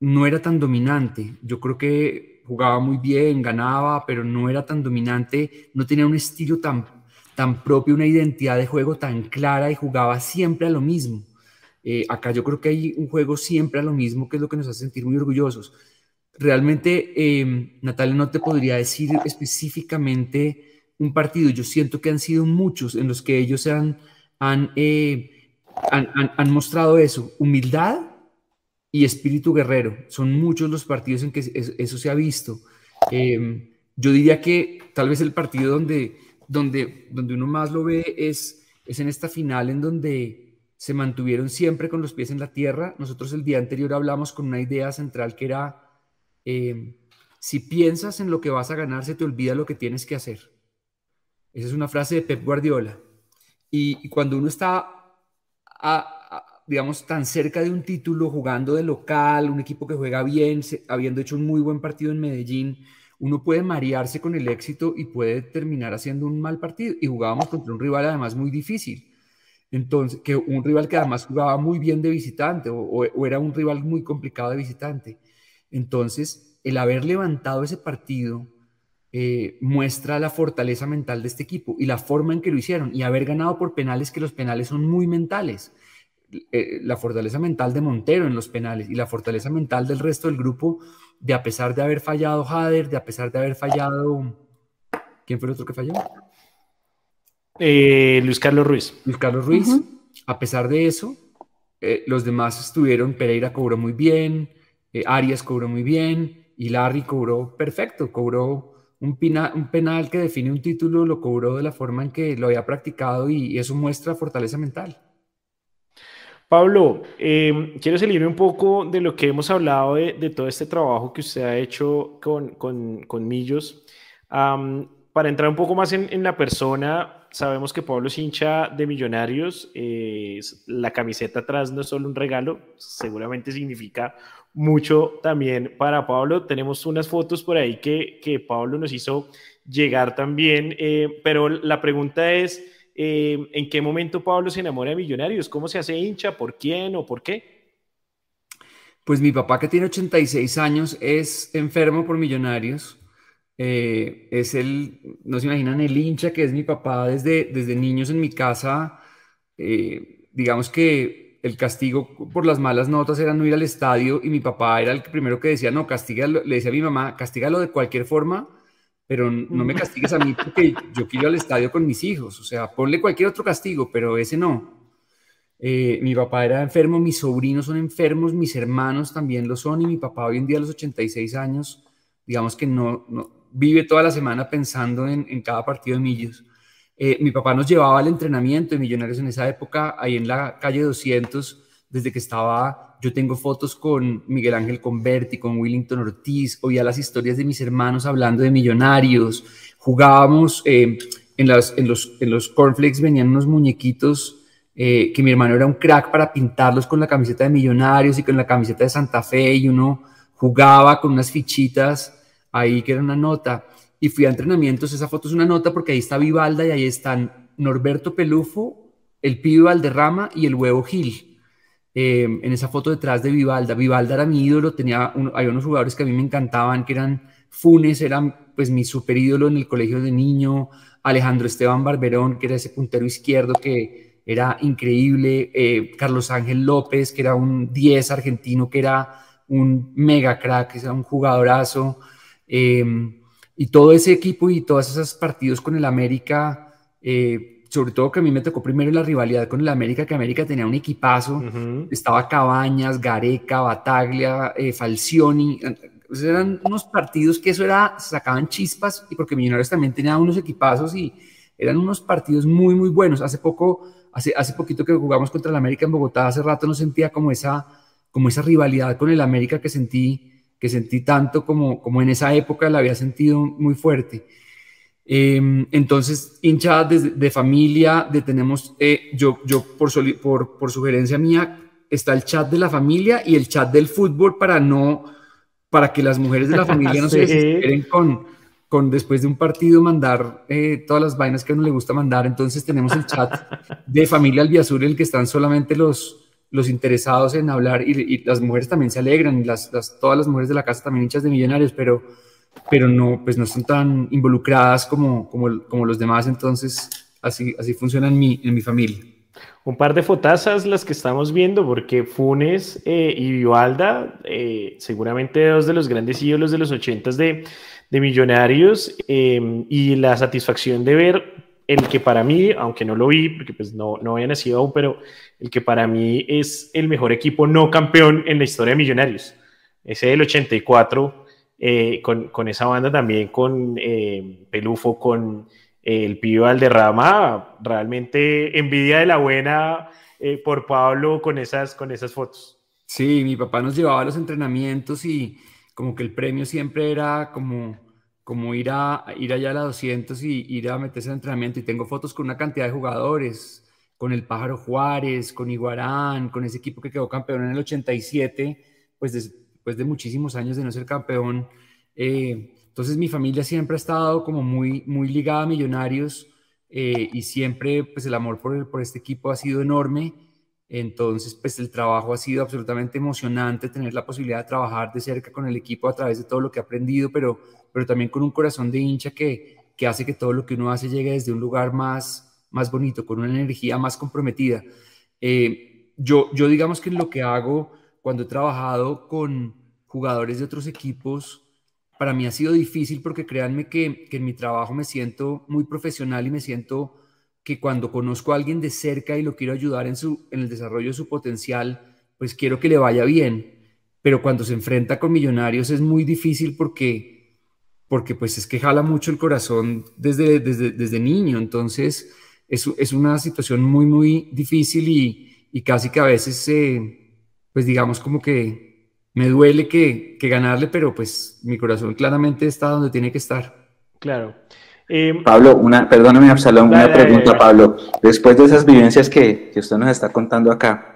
no era tan dominante. Yo creo que jugaba muy bien, ganaba, pero no era tan dominante, no tenía un estilo tan, tan propio, una identidad de juego tan clara y jugaba siempre a lo mismo. Eh, acá yo creo que hay un juego siempre a lo mismo, que es lo que nos hace sentir muy orgullosos. Realmente, eh, Natalia, no te podría decir específicamente un partido. Yo siento que han sido muchos en los que ellos han, han, eh, han, han mostrado eso, humildad y espíritu guerrero. Son muchos los partidos en que eso se ha visto. yo diría que tal vez el partido donde, donde, donde uno más lo ve es, es en esta final en donde se mantuvieron siempre con los pies en la tierra. Nosotros el día anterior hablamos con una idea central que era, eh, si piensas en lo que vas a ganar, se te olvida lo que tienes que hacer. Esa es una frase de Pep Guardiola. Y, cuando uno está, digamos, tan cerca de un título, jugando de local, un equipo que juega bien, habiendo hecho un muy buen partido en Medellín, uno puede marearse con el éxito y puede terminar haciendo un mal partido. Y jugábamos contra un rival además muy difícil. Entonces, que un rival que además jugaba muy bien de visitante o, era un rival muy complicado de visitante. Entonces, el haber levantado ese partido eh, muestra la fortaleza mental de este equipo y la forma en que lo hicieron y haber ganado por penales, que los penales son muy mentales. Eh, la fortaleza mental de Montero en los penales y la fortaleza mental del resto del grupo, de a pesar de haber fallado Jader, de a pesar de haber fallado. ¿Quién fue el otro que falló? Eh, Luis Carlos Ruiz. Luis Carlos Ruiz. A pesar de eso, eh, los demás estuvieron, Pereira cobró muy bien, eh, Arias cobró muy bien, y Larry cobró perfecto, cobró un, un, penal que define un título, lo cobró de la forma en que lo había practicado y, eso muestra fortaleza mental. Pablo, em, quiero salirme un poco de lo que hemos hablado de, todo este trabajo que usted ha hecho con, con, Millos. para entrar un poco más en, en la persona, sabemos que Pablo es hincha de Millonarios. Eh, la camiseta atrás no es solo un regalo, seguramente significa mucho también para Pablo. Tenemos unas fotos por ahí que, que Pablo nos hizo llegar también, eh, pero la pregunta es, eh, ¿en qué momento Pablo se enamora de Millonarios? ¿Cómo se hace hincha? ¿Por quién o por qué? Pues mi papá que tiene 86 años es enfermo por Millonarios eh, es el, no se imaginan el hincha que es mi papá desde, desde niños en mi casa. Eh, digamos que el castigo por las malas notas era no ir al estadio y mi papá era el primero que decía, no, castígalo, le decía a mi mamá, castígalo de cualquier forma, pero no me castigues a mí porque yo quiero ir al estadio con mis hijos, o sea, ponle cualquier otro castigo, pero ese no. Eh, mi papá era enfermo, mis sobrinos son enfermos, mis hermanos también lo son y mi papá hoy en día a los 86 años, digamos que no, no vive toda la semana pensando en, cada partido de Millos. Eh, mi papá nos llevaba al entrenamiento de Millonarios en esa época, ahí en la calle 200, desde que estaba, yo tengo fotos con Miguel Ángel Converti, con Willington Ortiz, oía las historias de mis hermanos hablando de Millonarios, jugábamos, eh, en, las, en, los, en los cornflakes venían unos muñequitos eh, que mi hermano era un crack para pintarlos con la camiseta de Millonarios y con la camiseta de Santa Fe y uno jugaba con unas fichitas ahí que era una nota, y fui a entrenamientos, esa foto es una nota porque ahí está Vivalda y ahí están Norberto Pelufo, el pibe Valderrama y el huevo Gil. Eh, en esa foto detrás de Vivalda. Vivalda era mi ídolo, tenía hay unos jugadores que a mí me encantaban, que eran Funes, eran pues mi super ídolo en el colegio de niño, Alejandro Esteban Barberón, que era ese puntero izquierdo que era increíble, eh, Carlos Ángel López, que era un 10 argentino, que era un mega crack, era un jugadorazo, Em, y todo ese equipo y todos esos partidos con el América, eh, sobre todo que a mí me tocó primero la rivalidad con el América, que América tenía un equipazo, estaba Cabañas, Gareca, Bataglia, eh, Falcioni, eran unos partidos que eso era, sacaban chispas y porque Millonarios también tenía unos equipazos y eran unos partidos muy, muy buenos. Hace poco, hace, hace poquito que jugamos contra el América en Bogotá, hace rato no sentía como esa, como esa rivalidad con el América que sentí que sentí tanto como, como en esa época la había sentido muy fuerte. Em, entonces, hincha de, familia, de tenemos, eh, yo, yo por, por, por, sugerencia mía, está el chat de la familia y el chat del fútbol para no, para que las mujeres de la familia no se desesperen con, con después de un partido mandar eh, todas las vainas que a uno le gusta mandar. Entonces tenemos el chat de familia Albiazur, en el que están solamente los, los interesados en hablar y, las mujeres también se alegran, y las, todas las mujeres de la casa también hinchas de millonarios, pero, pero no, pues no son tan involucradas como, como, como los demás, entonces así, así funciona en mi, en mi familia. Un par de fotazas las que estamos viendo, porque Funes eh, y Vivalda, eh, seguramente dos de los grandes ídolos de los ochentas de, de Millonarios, eh, y la satisfacción de ver el que para mí, aunque no lo vi, porque pues no, no había nacido aún, pero el que para mí es el mejor equipo no campeón en la historia de Millonarios. Ese del 84, eh, con, con, esa banda también, con eh, Pelufo, con eh, el Pío Valderrama, realmente envidia de la buena por Pablo con esas, con esas fotos. Sí, mi papá nos llevaba a los entrenamientos y como que el premio siempre era como como ir, a, ir allá a la 200 y ir a meterse en entrenamiento. Y tengo fotos con una cantidad de jugadores, con el Pájaro Juárez, con Iguarán, con ese equipo que quedó campeón en el 87, pues después de muchísimos años de no ser campeón. Eh, entonces mi familia siempre ha estado como muy, muy ligada a Millonarios eh, y siempre pues el amor por, por este equipo ha sido enorme. Entonces, pues el trabajo ha sido absolutamente emocionante, tener la posibilidad de trabajar de cerca con el equipo a través de todo lo que he aprendido, pero pero también con un corazón de hincha que, que hace que todo lo que uno hace llegue desde un lugar más, más bonito, con una energía más comprometida. Eh, yo, yo digamos que en lo que hago cuando he trabajado con jugadores de otros equipos, para mí ha sido difícil porque créanme que, que en mi trabajo me siento muy profesional y me siento que cuando conozco a alguien de cerca y lo quiero ayudar en, su, en el desarrollo de su potencial, pues quiero que le vaya bien. Pero cuando se enfrenta con millonarios es muy difícil porque porque pues es que jala mucho el corazón desde, desde, desde niño, entonces es, es, una situación muy, muy difícil y, y casi que a veces, eh, pues digamos como que me duele que, que, ganarle, pero pues mi corazón claramente está donde tiene que estar. Claro. Eh, Pablo, una, perdóname Absalón, una pregunta, Pablo. Después de esas vivencias que, que usted nos está contando acá,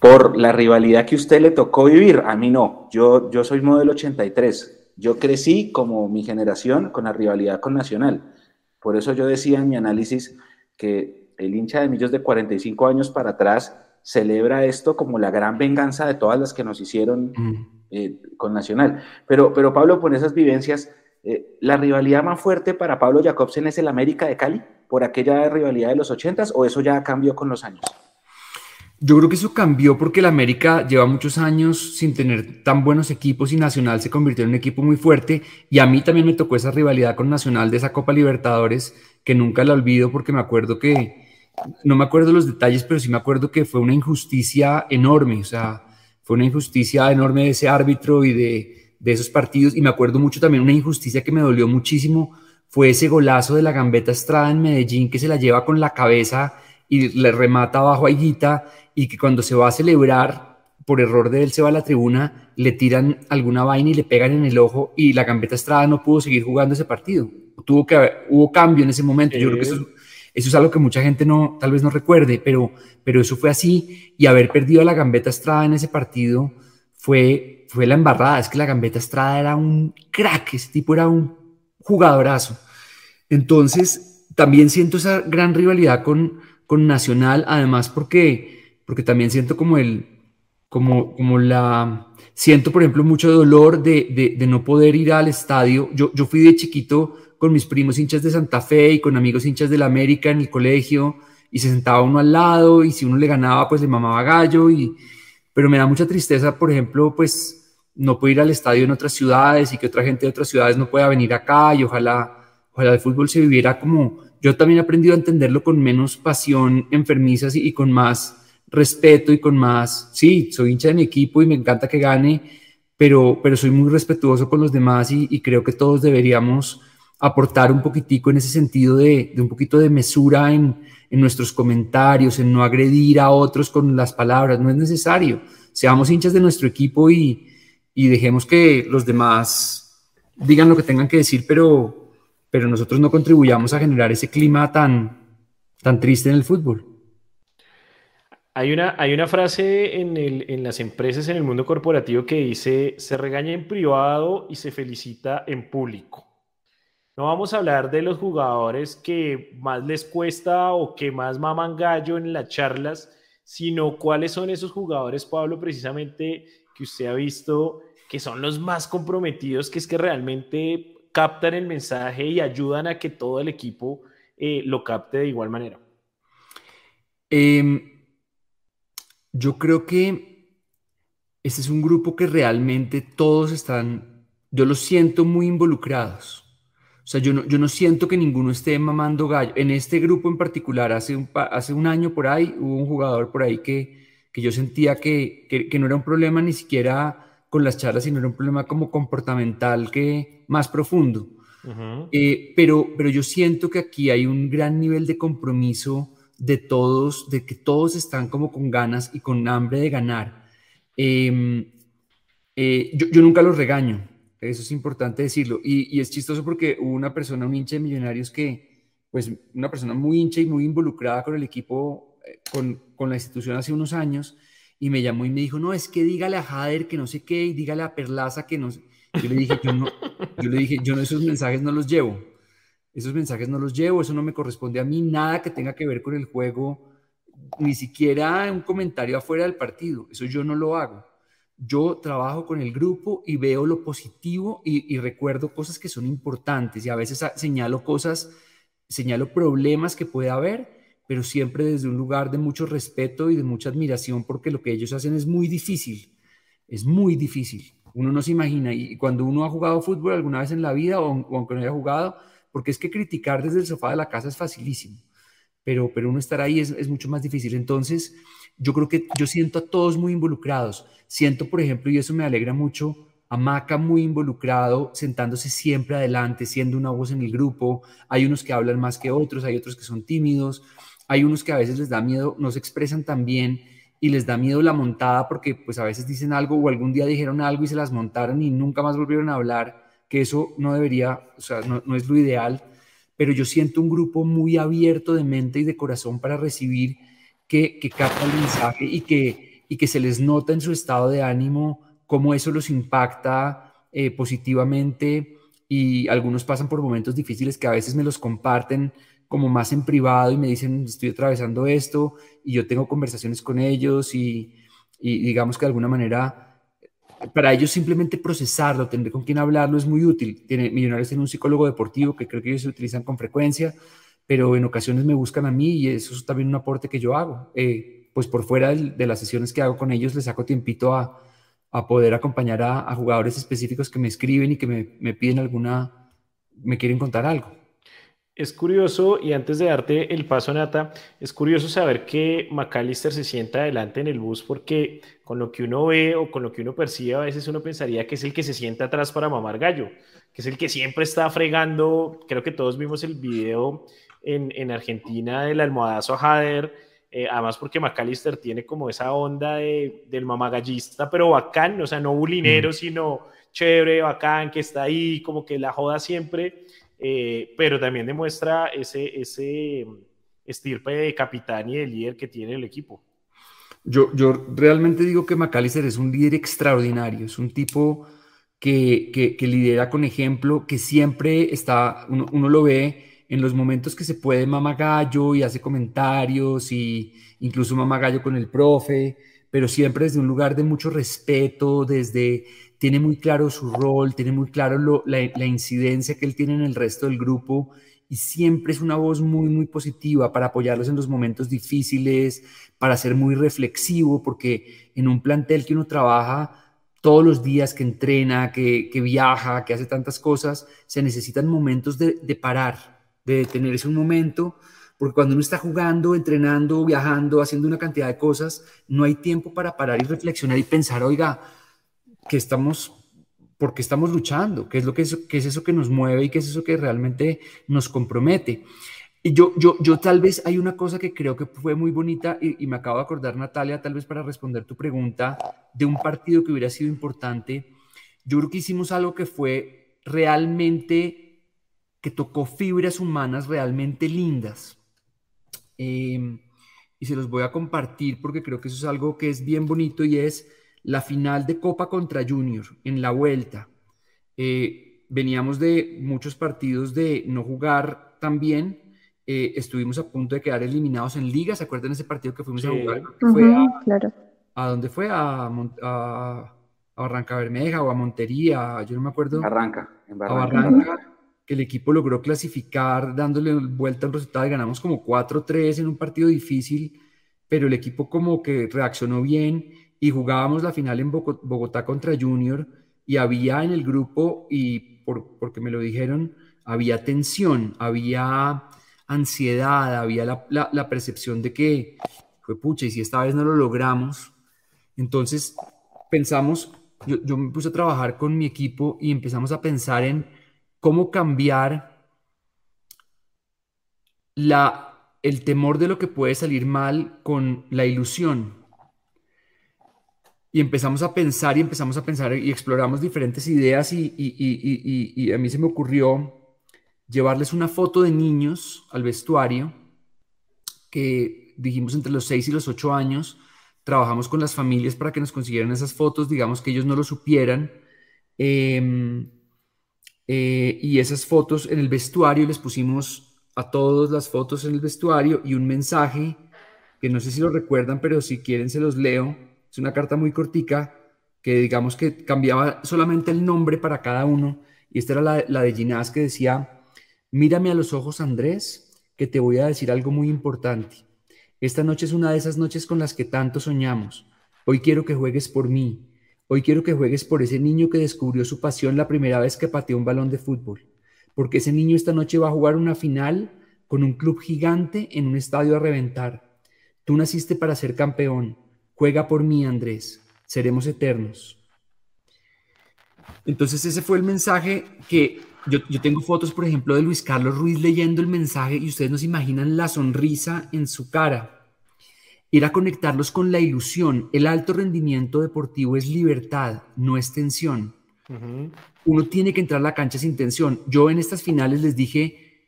por la rivalidad que usted le tocó vivir, a mí no, yo, yo soy modelo 83, yo crecí como mi generación con la rivalidad con Nacional. Por eso yo decía en mi análisis que el hincha de Millos de 45 años para atrás celebra esto como la gran venganza de todas las que nos hicieron mm. eh, con Nacional. Pero, pero Pablo, por esas vivencias, eh, ¿la rivalidad más fuerte para Pablo Jacobsen es el América de Cali? ¿Por aquella rivalidad de los 80 o eso ya cambió con los años? Yo creo que eso cambió porque el América lleva muchos años sin tener tan buenos equipos y Nacional se convirtió en un equipo muy fuerte. Y a mí también me tocó esa rivalidad con Nacional de esa Copa Libertadores que nunca la olvido porque me acuerdo que, no me acuerdo los detalles, pero sí me acuerdo que fue una injusticia enorme, o sea, fue una injusticia enorme de ese árbitro y de, de esos partidos. Y me acuerdo mucho también una injusticia que me dolió muchísimo, fue ese golazo de la Gambeta Estrada en Medellín que se la lleva con la cabeza y le remata abajo a Higuita y que cuando se va a celebrar, por error de él se va a la tribuna, le tiran alguna vaina y le pegan en el ojo y la Gambeta Estrada no pudo seguir jugando ese partido. Tuvo que haber, hubo cambio en ese momento. Yo creo que eso, eso, es algo que mucha gente no, tal vez no recuerde, pero, pero eso fue así y haber perdido a la Gambeta Estrada en ese partido fue, fue la embarrada. Es que la Gambeta Estrada era un crack, ese tipo era un jugadorazo. Entonces, también siento esa gran rivalidad con, con Nacional, además porque porque también siento como el, como, como la, siento por ejemplo mucho dolor de, de, no poder ir al estadio. Yo, yo fui de chiquito con mis primos hinchas de Santa Fe y con amigos hinchas de la América en el colegio y se sentaba uno al lado y si uno le ganaba pues le mamaba gallo y pero me da mucha tristeza por ejemplo pues no puedo ir al estadio en otras ciudades y que otra gente de otras ciudades no pueda venir acá y ojalá ojalá el fútbol se viviera como yo también he aprendido a entenderlo con menos pasión enfermizas y con más respeto y con más, sí, soy hincha de mi equipo y me encanta que gane, pero, pero soy muy respetuoso con los demás y, creo que todos deberíamos aportar un poquitico en ese sentido de, un poquito de mesura en, en, nuestros comentarios, en no agredir a otros con las palabras, no es necesario. Seamos hinchas de nuestro equipo y, y dejemos que los demás digan lo que tengan que decir, pero, pero nosotros no contribuyamos a generar ese clima tan, tan triste en el fútbol. Hay una, hay una frase en, el, en, las empresas, en el mundo corporativo, que dice, se regaña en privado y se felicita en público. No vamos a hablar de los jugadores que más les cuesta o que más maman gallo en las charlas, sino cuáles son esos jugadores, Pablo, precisamente que usted ha visto que son los más comprometidos, que es que realmente captan el mensaje y ayudan a que todo el equipo eh, lo capte de igual manera. Em, yo creo que este es un grupo que realmente todos están, yo los siento muy involucrados. O sea, yo no, yo no siento que ninguno esté mamando gallo. En este grupo en particular, hace un, hace un año por ahí, hubo un jugador por ahí que, que yo sentía que, que, no era un problema ni siquiera con las charlas, sino era un problema como comportamental que más profundo. Eh, pero, pero yo siento que aquí hay un gran nivel de compromiso de todos, de que todos están como con ganas y con hambre de ganar. Em, eh, yo, yo, nunca los regaño, eso es importante decirlo. Y, y, es chistoso porque hubo una persona, un hincha de millonarios que, pues una persona muy hincha y muy involucrada con el equipo, eh, con, con, la institución hace unos años, y me llamó y me dijo, no, es que dígale a Jader que no sé qué, y dígale a Perlaza que no sé. Yo le dije, yo no, yo le dije, yo no, esos mensajes no los llevo. Esos mensajes no los llevo, eso no me corresponde a mí, nada que tenga que ver con el juego, ni siquiera un comentario afuera del partido, eso yo no lo hago. Yo trabajo con el grupo y veo lo positivo y, recuerdo cosas que son importantes y a veces señalo cosas, señalo problemas que puede haber, pero siempre desde un lugar de mucho respeto y de mucha admiración porque lo que ellos hacen es muy difícil, es muy difícil. Uno no se imagina y cuando uno ha jugado fútbol alguna vez en la vida o, o aunque no haya jugado, porque es que criticar desde el sofá de la casa es facilísimo, pero, pero uno estar ahí es, es mucho más difícil. Entonces, yo creo que yo siento a todos muy involucrados. Siento, por ejemplo, y eso me alegra mucho, a Maca muy involucrado, sentándose siempre adelante, siendo una voz en el grupo. Hay unos que hablan más que otros, hay otros que son tímidos, hay unos que a veces les da miedo, no se expresan tan bien y les da miedo la montada porque pues a veces dicen algo o algún día dijeron algo y se las montaron y nunca más volvieron a hablar que eso no debería, o sea, no, es lo ideal, pero yo siento un grupo muy abierto de mente y de corazón para recibir que, que capta el mensaje y que, y que se les nota en su estado de ánimo cómo eso los impacta eh, positivamente. Y algunos pasan por momentos difíciles que a veces me los comparten como más en privado y me dicen estoy atravesando esto y yo tengo conversaciones con ellos y, digamos que de alguna manera para ellos simplemente procesarlo, tener con quién hablarlo es muy útil. Tiene, Millonarios tiene un psicólogo deportivo que creo que ellos se utilizan con frecuencia, pero en ocasiones me buscan a mí y eso es también un aporte que yo hago. Eh, pues por fuera de, las sesiones que hago con ellos, les saco tiempito a, a poder acompañar a, a, jugadores específicos que me escriben y que me, me piden alguna, me quieren contar algo. Es curioso, y antes de darte el paso, Nata, es curioso saber que McAllister se sienta adelante en el bus porque con lo que uno ve o con lo que uno percibe, a veces uno pensaría que es el que se sienta atrás para mamar gallo, que es el que siempre está fregando. Creo que todos vimos el video en, en Argentina del almohadazo a Jader, eh, además porque McAllister tiene como esa onda de, del mamagallista, pero bacán, o sea, no bulinero, mm. sino chévere, bacán, que está ahí, como que la joda siempre eh, pero también demuestra ese, ese mm, estirpe de capitán y de líder que tiene el equipo. Yo, yo realmente digo que McAllister es un líder extraordinario, es un tipo que, que, lidera con ejemplo, que siempre está, uno, uno, lo ve en los momentos que se puede mamagallo y hace comentarios y incluso mamagallo con el profe, pero siempre desde un lugar de mucho respeto, desde tiene muy claro su rol, tiene muy claro la, incidencia que él tiene en el resto del grupo y siempre es una voz muy, muy positiva para apoyarlos en los momentos difíciles, para ser muy reflexivo, porque en un plantel que uno trabaja todos los días, que entrena, que, viaja, que hace tantas cosas, se necesitan momentos de, de parar, de detenerse un momento, porque cuando uno está jugando, entrenando, viajando, haciendo una cantidad de cosas, no hay tiempo para parar y reflexionar y pensar, oiga, que estamos, porque estamos luchando, qué es, lo que es, qué es eso que nos mueve y qué es eso que realmente nos compromete. Y yo, yo, yo tal vez hay una cosa que creo que fue muy bonita y, y, me acabo de acordar, Natalia, tal vez para responder tu pregunta de un partido que hubiera sido importante. Yo creo que hicimos algo que fue realmente, que tocó fibras humanas realmente lindas. Eh, y se los voy a compartir porque creo que eso es algo que es bien bonito y es la final de Copa contra Junior en la vuelta. Eh, veníamos de muchos partidos de no jugar tan bien eh, estuvimos a punto de quedar eliminados en liga. ¿Se acuerdan ese partido que fuimos a jugar? fue a, claro. ¿A dónde fue? A, a, Barranca Bermeja o a Montería, yo no me acuerdo. Barranca, en Barranca. A Barranca, que el equipo logró clasificar dándole vuelta al resultado y ganamos como 4-3 en un partido difícil, pero el equipo como que reaccionó bien y jugábamos la final en Bogotá contra Junior y había en el grupo, y por, porque me lo dijeron, había tensión, había ansiedad, había la, percepción de que fue pucha, y si esta vez no lo logramos, entonces pensamos, yo, yo me puse a trabajar con mi equipo y empezamos a pensar en cómo cambiar la, el temor de lo que puede salir mal con la ilusión y empezamos a pensar y empezamos a pensar y exploramos diferentes ideas y, a mí se me ocurrió llevarles una foto de niños al vestuario que dijimos entre los 6 y los 8 años, trabajamos con las familias para que nos consiguieran esas fotos, digamos que ellos no lo supieran. Em, eh, y esas fotos en el vestuario les pusimos a todos las fotos en el vestuario y un mensaje que no sé si lo recuerdan, pero si quieren se los leo es una carta muy cortica que digamos que cambiaba solamente el nombre para cada uno. Y esta era la, la de Ginás que decía, mírame a los ojos Andrés, que te voy a decir algo muy importante. Esta noche es una de esas noches con las que tanto soñamos. Hoy quiero que juegues por mí. Hoy quiero que juegues por ese niño que descubrió su pasión la primera vez que pateó un balón de fútbol. Porque ese niño esta noche va a jugar una final con un club gigante en un estadio a reventar. Tú naciste para ser campeón. Juega por mí, Andrés, seremos eternos. Entonces ese fue el mensaje que yo, tengo fotos, por ejemplo, de Luis Carlos Ruiz leyendo el mensaje y ustedes nos imaginan la sonrisa en su cara. Era conectarlos con la ilusión. El alto rendimiento deportivo es libertad, no es tensión. Uno tiene que entrar a la cancha sin tensión. Yo en estas finales les dije,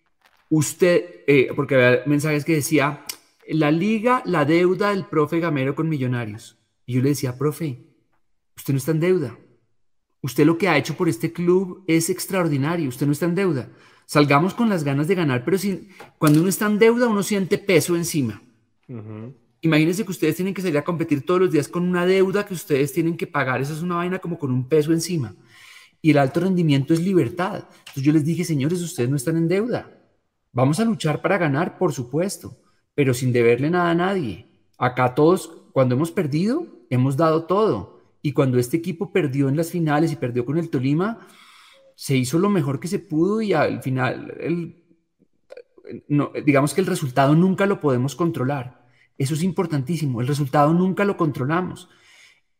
usted, eh, porque había mensajes que decía, la liga, la deuda del profe Gamero con Millonarios. Y yo le decía, profe, usted no está en deuda. Usted lo que ha hecho por este club es extraordinario. Usted no está en deuda. Salgamos con las ganas de ganar, pero sin, cuando uno está en deuda, uno siente peso encima. Imagínense que ustedes tienen que salir a competir todos los días con una deuda que ustedes tienen que pagar. Esa es una vaina como con un peso encima. Y el alto rendimiento es libertad. Entonces yo les dije, señores, ustedes no están en deuda. Vamos a luchar para ganar, por supuesto pero sin deberle nada a nadie. Acá todos, cuando hemos perdido, hemos dado todo. Y cuando este equipo perdió en las finales y perdió con el Tolima, se hizo lo mejor que se pudo y al final, digamos que el resultado nunca lo podemos controlar. Eso es importantísimo. El resultado nunca lo controlamos.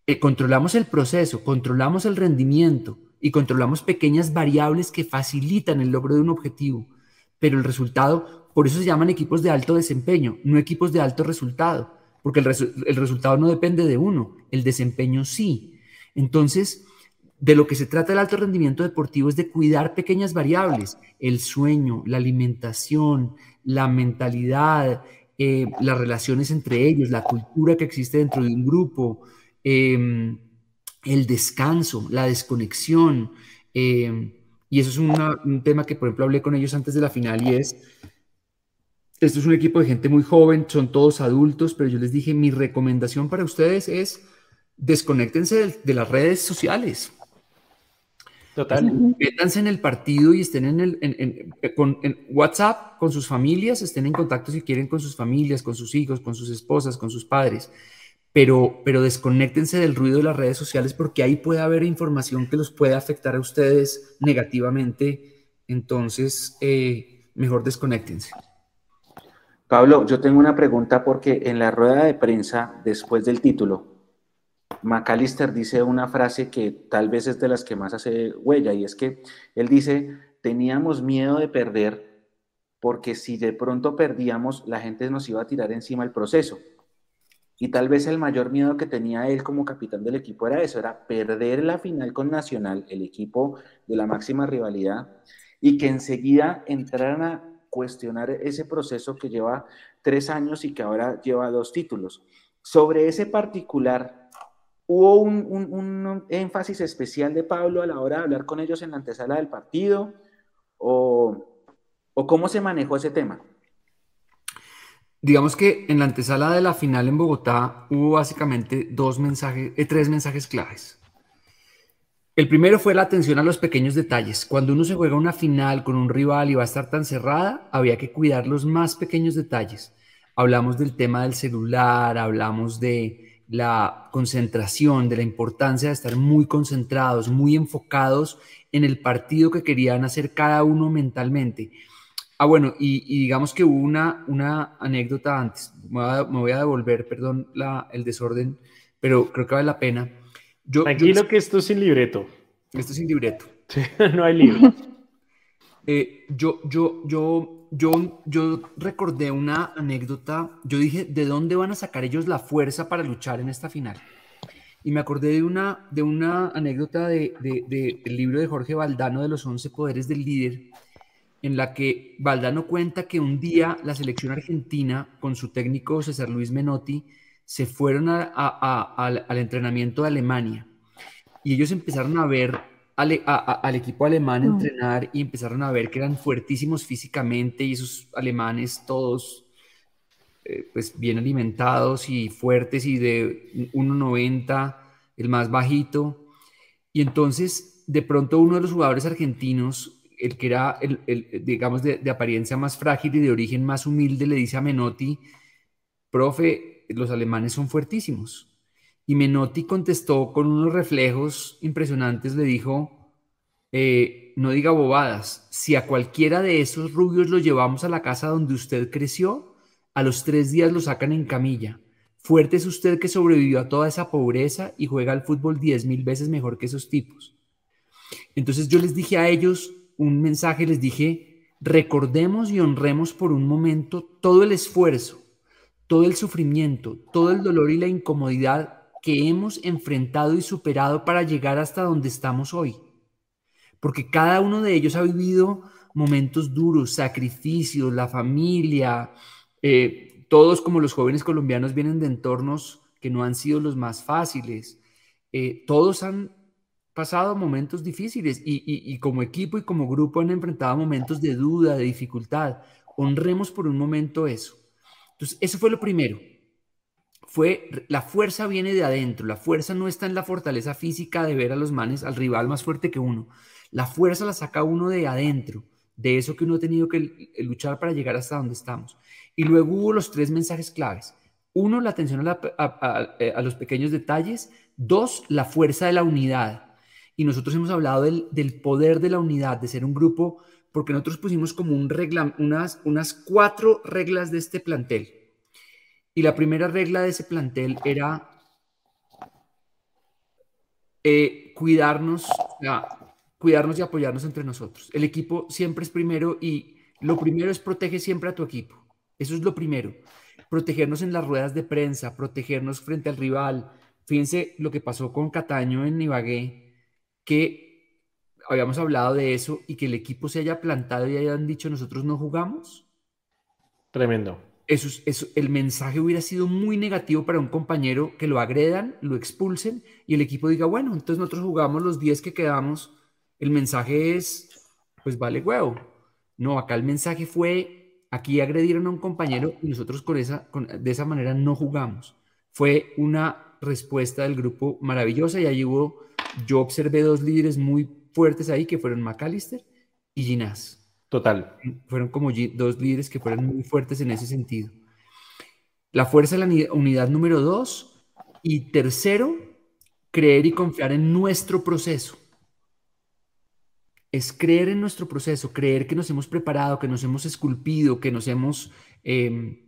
Eh, controlamos el proceso, controlamos el rendimiento y controlamos pequeñas variables que facilitan el logro de un objetivo. Pero el resultado por eso se llaman equipos de alto desempeño, no equipos de alto resultado, porque el, resultado no depende de uno, el desempeño sí. Entonces, de lo que se trata el alto rendimiento deportivo es de cuidar pequeñas variables, el sueño, la alimentación, la mentalidad, eh, las relaciones entre ellos, la cultura que existe dentro de un grupo, em, el descanso, la desconexión. Em, y eso es un tema que, por ejemplo, hablé con ellos antes de la final y es esto es un equipo de gente muy joven, son todos adultos, pero yo les dije, mi recomendación para ustedes es desconéctense de, las redes sociales. Total. Métanse en el partido y estén en, el, en, en, WhatsApp con sus familias, estén en contacto si quieren con sus familias, con sus hijos, con sus esposas, con sus padres, pero, pero desconéctense del ruido de las redes sociales porque ahí puede haber información que los puede afectar a ustedes negativamente. Entonces, eh, mejor desconéctense. Pablo, yo tengo una pregunta porque en la rueda de prensa, después del título, McAllister dice una frase que tal vez es de las que más hace huella y es que él dice, teníamos miedo de perder porque si de pronto perdíamos, la gente nos iba a tirar encima el proceso. Y tal vez el mayor miedo que tenía él como capitán del equipo era eso, era perder la final con Nacional, el equipo de la máxima rivalidad, y que enseguida entraran a cuestionar ese proceso que lleva tres años y que ahora lleva dos títulos. Sobre ese particular, ¿hubo un, énfasis especial de Pablo a la hora de hablar con ellos en la antesala del partido? ¿O, cómo se manejó ese tema? digamos que en la antesala de la final en Bogotá hubo básicamente dos mensajes, eh, tres mensajes claves. El primero fue la atención a los pequeños detalles. Cuando uno se juega una final con un rival y va a estar tan cerrada, había que cuidar los más pequeños detalles. Hablamos del tema del celular, hablamos de la concentración, de la importancia de estar muy concentrados, muy enfocados en el partido que querían hacer cada uno mentalmente. Ah, bueno, y, digamos que hubo una, una anécdota antes, me voy, a, devolver, perdón, la, el desorden, pero creo que vale la pena. Yo, Tranquilo que esto es sin libreto. Esto es sin libreto. no hay libro. Eh, yo, yo, yo, yo, yo recordé una anécdota, yo dije, ¿de dónde van a sacar ellos la fuerza para luchar en esta final? Y me acordé de una, de una anécdota de, de, del libro de Jorge Valdano de los 11 poderes del líder, en la que Valdano cuenta que un día la selección argentina, con su técnico César Luis Menotti, se fueron al, entrenamiento de Alemania y ellos empezaron a ver al, equipo alemán mm. entrenar y empezaron a ver que eran fuertísimos físicamente y esos alemanes todos eh, pues bien alimentados y fuertes y de 1,90, el más bajito. Y entonces de pronto uno de los jugadores argentinos el que era, el, digamos, de, apariencia más frágil y de origen más humilde, le dice a Menotti, profe, los alemanes son fuertísimos. Y Menotti contestó con unos reflejos impresionantes, le dijo, eh, no diga bobadas, si a cualquiera de esos rubios lo llevamos a la casa donde usted creció, a los tres días lo sacan en camilla. Fuerte es usted que sobrevivió a toda esa pobreza y juega al fútbol diez mil veces mejor que esos tipos. Entonces yo les dije a ellos, un mensaje, les dije, recordemos y honremos por un momento todo el esfuerzo, todo el sufrimiento, todo el dolor y la incomodidad que hemos enfrentado y superado para llegar hasta donde estamos hoy. Porque cada uno de ellos ha vivido momentos duros, sacrificios, la familia, eh, todos como los jóvenes colombianos vienen de entornos que no han sido los más fáciles. Eh, todos han pasado momentos difíciles y, como equipo y como grupo han enfrentado momentos de duda, de dificultad. Honremos por un momento eso. Entonces, eso fue lo primero. Fue, la fuerza viene de adentro, la fuerza no está en la fortaleza física de ver a los manes, al rival más fuerte que uno. La fuerza la saca uno de adentro, de eso que uno ha tenido que luchar para llegar hasta donde estamos. Y luego hubo los tres mensajes claves. Uno, la atención a, los pequeños detalles. Dos, la fuerza de la unidad y nosotros hemos hablado del, poder de la unidad, de ser un grupo, porque nosotros pusimos como un regla, unas, unas cuatro reglas de este plantel. Y la primera regla de ese plantel era eh, cuidarnos, cuidarnos y apoyarnos entre nosotros. El equipo siempre es primero y lo primero es protege siempre a tu equipo. Eso es lo primero. Protegernos en las ruedas de prensa, protegernos frente al rival. Fíjense lo que pasó con Cataño en Ibagué que habíamos hablado de eso y que el equipo se haya plantado y hayan dicho nosotros no jugamos. Tremendo. Eso, eso, el mensaje hubiera sido muy negativo para un compañero que lo agredan, lo expulsen y el equipo diga, bueno, entonces nosotros jugamos los 10 que quedamos. El mensaje es, pues vale huevo. No, acá el mensaje fue, aquí agredieron a un compañero y nosotros con esa, de esa manera no jugamos. Fue una respuesta del grupo maravillosa y allí hubo yo observé dos líderes muy fuertes ahí que fueron McAllister y Ginás. Total. Fueron como dos líderes que fueron muy fuertes en ese sentido. La fuerza de la unidad número dos. Y tercero, creer y confiar en nuestro proceso. Es creer en nuestro proceso, creer que nos hemos preparado, que nos hemos esculpido, que nos hemos em,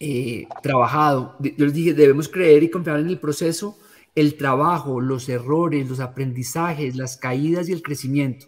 eh, trabajado. Yo les dije, debemos creer y confiar en el proceso el trabajo, los errores, los aprendizajes, las caídas y el crecimiento.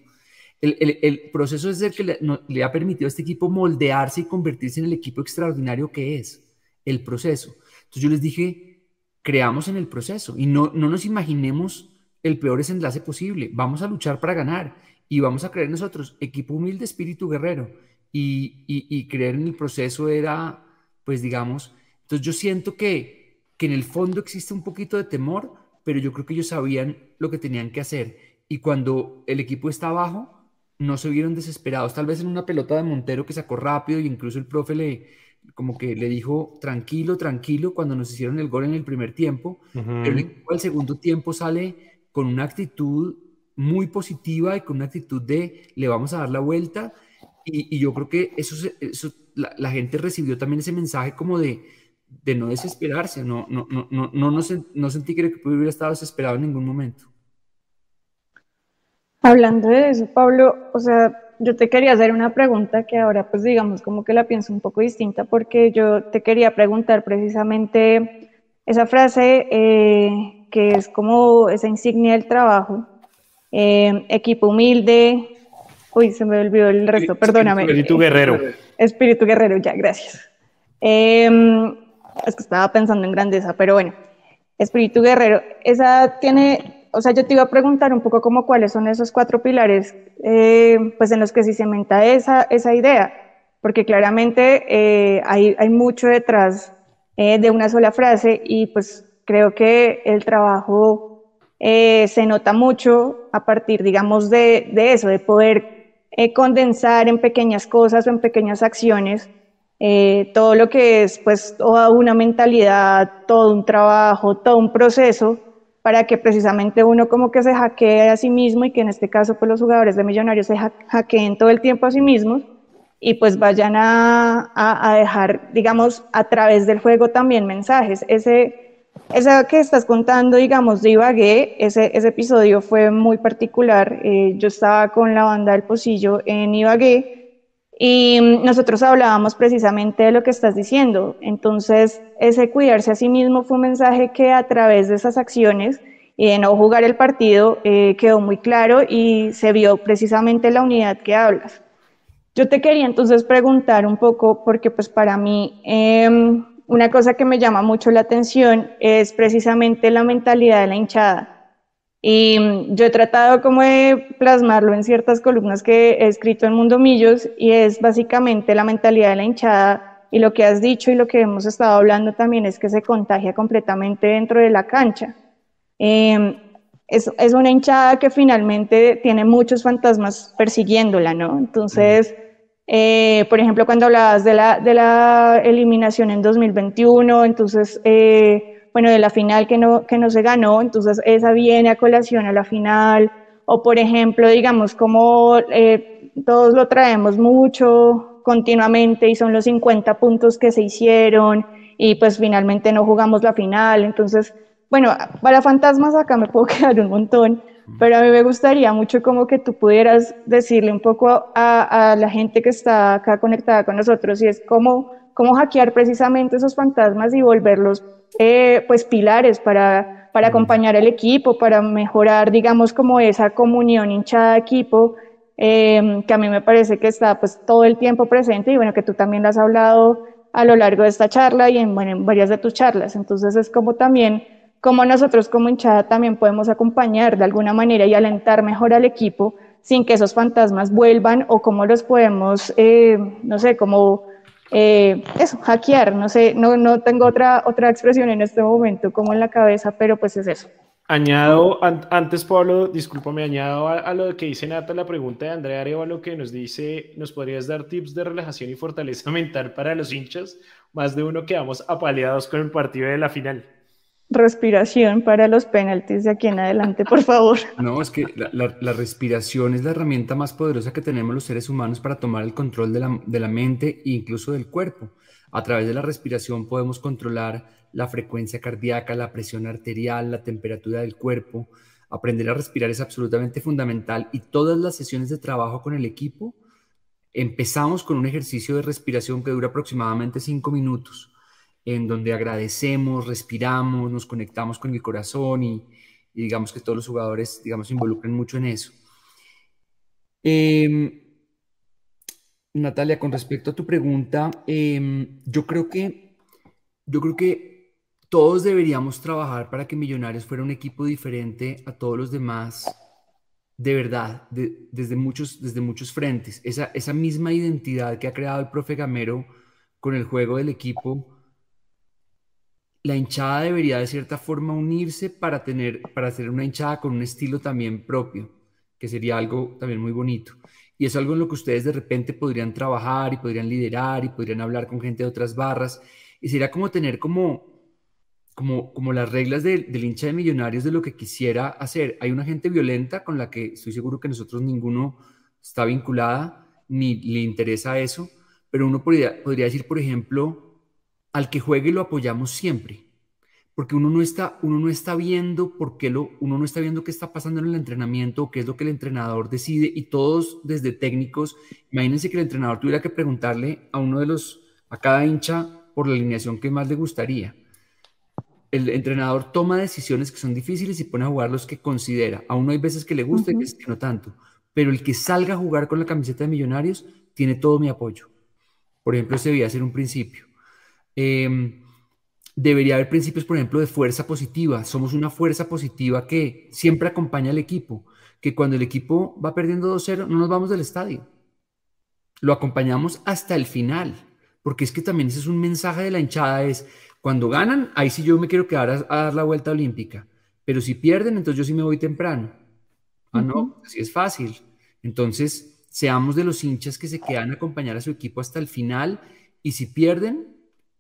El, proceso es el que le, ha permitido a este equipo moldearse y convertirse en el equipo extraordinario que es, el proceso. Entonces yo les dije, creamos en el proceso y no, no nos imaginemos el peor desenlace posible. Vamos a luchar para ganar y vamos a creer nosotros, equipo humilde, espíritu guerrero. Y, y creer en el proceso era, pues digamos, entonces yo siento que que en el fondo existe un poquito de temor, pero yo creo que ellos sabían lo que tenían que hacer. Y cuando el equipo está abajo, no se vieron desesperados. Tal vez en una pelota de Montero que sacó rápido y incluso el profe le, como que le dijo tranquilo, tranquilo cuando nos hicieron el gol en el primer tiempo, pero el equipo al segundo tiempo sale con una actitud muy positiva y con una actitud de le vamos a dar la vuelta y, yo creo que eso, eso la, gente recibió también ese mensaje como de, de no desesperarse, no, no, no, no, no, no, sentí que hubiera estado desesperado en ningún momento. Hablando de eso, Pablo, o sea, yo te quería hacer una pregunta que ahora pues digamos como que la pienso un poco distinta porque yo te quería preguntar precisamente esa frase eh, que es como esa insignia del trabajo, eh, equipo humilde, uy, se me olvidó el resto, perdóname. Espíritu guerrero. Espíritu guerrero, ya, gracias. Em, es que estaba pensando en grandeza, pero bueno, espíritu guerrero, esa tiene o sea, yo te iba a preguntar un poco como cuáles son esos cuatro pilares, eh, pues en los que se cementa esa, esa idea, porque claramente eh, hay, hay, mucho detrás eh, de una sola frase y pues creo que el trabajo se nota mucho a partir, digamos, de, de eso, de poder condensar en pequeñas cosas o en pequeñas acciones todo lo que es pues toda una mentalidad, todo un trabajo, todo un proceso para que precisamente uno como que se hackee a sí mismo y que en este caso pues los jugadores de Millonarios se hackeen todo el tiempo a sí mismos y pues vayan a, a, dejar, digamos, a través del juego también mensajes. Ese, ese que estás contando, digamos, de Ibagué, ese, ese episodio fue muy particular. Eh, yo estaba con la banda del Pocillo en Ibagué y nosotros hablábamos precisamente de lo que estás diciendo. Entonces, ese cuidarse a sí mismo fue un mensaje que a través de esas acciones y de no jugar el partido eh, quedó muy claro y se vio precisamente la unidad que hablas. Yo te quería entonces preguntar un poco, porque pues para mí em, una cosa que me llama mucho la atención es precisamente la mentalidad de la hinchada. Y yo he tratado como de plasmarlo en ciertas columnas que he escrito en Mundo Millos y es básicamente la mentalidad de la hinchada y lo que has dicho y lo que hemos estado hablando también es que se contagia completamente dentro de la cancha. Em, es, es, una hinchada que finalmente tiene muchos fantasmas persiguiéndola, ¿no? Entonces, eh, por ejemplo, cuando hablabas de la, de la eliminación en 2021, entonces... Eh, bueno, de la final que no, que no se ganó, entonces esa viene a colación a la final, o por ejemplo, digamos, como eh, todos lo traemos mucho continuamente y son los 50 puntos que se hicieron y pues finalmente no jugamos la final, entonces, bueno, para fantasmas acá me puedo quedar un montón, pero a mí me gustaría mucho como que tú pudieras decirle un poco a, a la gente que está acá conectada con nosotros y es cómo, cómo hackear precisamente esos fantasmas y volverlos eh, pues pilares para, para acompañar al equipo, para mejorar, digamos, como esa comunión hinchada equipo, em, que a mí me parece que está pues todo el tiempo presente y bueno, que tú también lo has hablado a lo largo de esta charla y en, bueno, en varias de tus charlas. Entonces es como también, como nosotros como hinchada también podemos acompañar de alguna manera y alentar mejor al equipo sin que esos fantasmas vuelvan o cómo los podemos, eh, no sé, como eh, eso, hackear, no sé, no, no tengo otra, otra expresión en este momento como en la cabeza, pero pues es eso. Añado, antes Pablo, discúlpame, añado a, lo que dice Nata, la pregunta de Andrea lo que nos dice, ¿nos podrías dar tips de relajación y fortaleza mental para los hinchas? Más de uno quedamos apaleados con el partido de la final respiración para los penaltis de aquí en adelante, por favor. No, es que la, respiración es la herramienta más poderosa que tenemos los seres humanos para tomar el control de la, de la mente e incluso del cuerpo. A través de la respiración podemos controlar la frecuencia cardíaca, la presión arterial, la temperatura del cuerpo. Aprender a respirar es absolutamente fundamental y todas las sesiones de trabajo con el equipo empezamos con un ejercicio de respiración que dura aproximadamente cinco minutos en donde agradecemos, respiramos, nos conectamos con el corazón y, digamos que todos los jugadores, digamos, se involucran mucho en eso. Em, Natalia, con respecto a tu pregunta, em, yo creo que yo creo que todos deberíamos trabajar para que Millonarios fuera un equipo diferente a todos los demás, de verdad, desde, muchos, desde muchos frentes. Esa, esa misma identidad que ha creado el profe Gamero con el juego del equipo, la hinchada debería de cierta forma unirse para tener, para hacer una hinchada con un estilo también propio, que sería algo también muy bonito. Y es algo en lo que ustedes de repente podrían trabajar y podrían liderar y podrían hablar con gente de otras barras. Y sería como tener como, como, como las reglas del hincha de millonarios de lo que quisiera hacer. Hay una gente violenta con la que estoy seguro que nosotros ninguno está vinculada ni le interesa eso, pero uno podría, podría decir, por ejemplo, al que juegue lo apoyamos siempre porque uno no está, uno no está viendo por qué lo, uno no está viendo qué está pasando en el entrenamiento, qué es lo que el entrenador decide y todos desde técnicos, imagínense que el entrenador tuviera que preguntarle a uno de los, a cada hincha por la alineación que más le gustaría. El entrenador toma decisiones que son difíciles y pone a jugar los que considera. A uno hay veces que le gusta y veces que no tanto, pero el que salga a jugar con la camiseta de Millonarios tiene todo mi apoyo. Por ejemplo, ese debía ser un principio. Eh, debería haber principios, por ejemplo, de fuerza positiva. Somos una fuerza positiva que siempre acompaña al equipo, que cuando el equipo va perdiendo 2-0 no nos vamos del estadio. Lo acompañamos hasta el final, porque es que también ese es un mensaje de la hinchada, es cuando ganan, ahí sí yo me quiero quedar a, dar la vuelta olímpica, pero si pierden, entonces yo sí me voy temprano. Ah, no, así es fácil. Entonces, seamos de los hinchas que se quedan a acompañar a su equipo hasta el final y si pierden,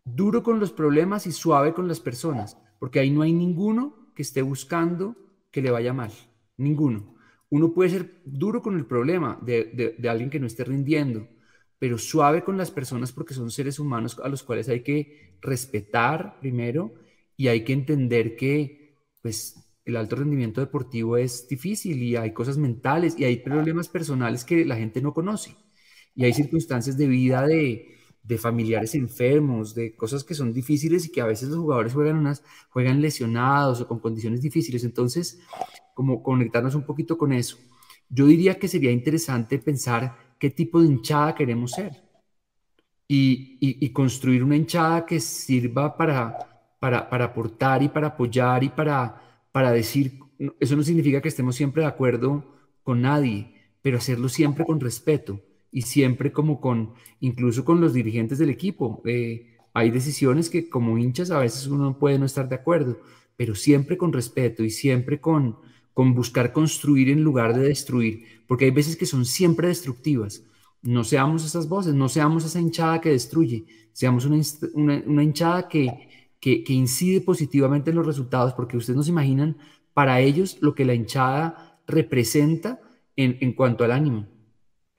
duro con los problemas y suave con las personas, porque ahí no hay ninguno que esté buscando que le vaya mal, ninguno. Uno puede ser duro con el problema de, alguien que no esté rindiendo, pero suave con las personas porque son seres humanos a los cuales hay que respetar primero y hay que entender que pues el alto rendimiento deportivo es difícil y hay cosas mentales y hay problemas personales que la gente no conoce y hay circunstancias de vida de, de familiares enfermos, de cosas que son difíciles y que a veces los jugadores juegan, unas, juegan lesionados o con condiciones difíciles. Entonces, como conectarnos un poquito con eso. Yo diría que sería interesante pensar qué tipo de hinchada queremos ser y, y, construir una hinchada que sirva para, para, para, aportar y para apoyar y para, para decir, eso no significa que estemos siempre de acuerdo con nadie, pero hacerlo siempre con respeto y siempre como con, incluso con los dirigentes del equipo. Eh, hay decisiones que como hinchas a veces uno puede no estar de acuerdo, pero siempre con respeto y siempre con, con buscar construir en lugar de destruir, porque hay veces que son siempre destructivas. No seamos esas voces, no seamos esa hinchada que destruye, seamos una, una, hinchada que, que, incide positivamente en los resultados, porque ustedes no se imaginan para ellos lo que la hinchada representa en, en cuanto al ánimo.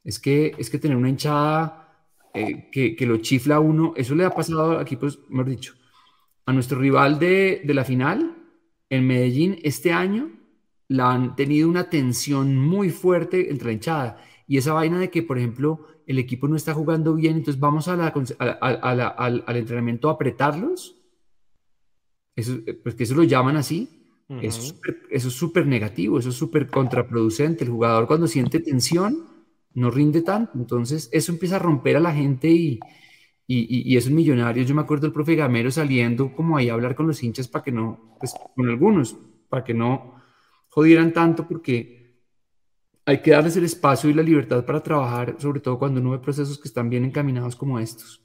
Es que, es que tener una hinchada eh, que, que, lo chifla a uno, eso le ha pasado aquí, pues, mejor dicho, a nuestro rival de, de la final, en Medellín, este año, la han tenido una tensión muy fuerte entre la hinchada. Y esa vaina de que, por ejemplo, el equipo no está jugando bien, entonces vamos a la, al, al, entrenamiento a apretarlos. Eso, pues que eso lo llaman así. eso, eso es súper negativo, eso es súper contraproducente. El jugador cuando siente tensión no rinde tanto. Entonces, eso empieza a romper a la gente y, y, y, esos millonarios. Yo me acuerdo del profe Gamero saliendo como ahí a hablar con los hinchas para que no, pues con algunos, para que no jodieran tanto, porque hay que darles el espacio y la libertad para trabajar, sobre todo cuando uno ve procesos que están bien encaminados como estos.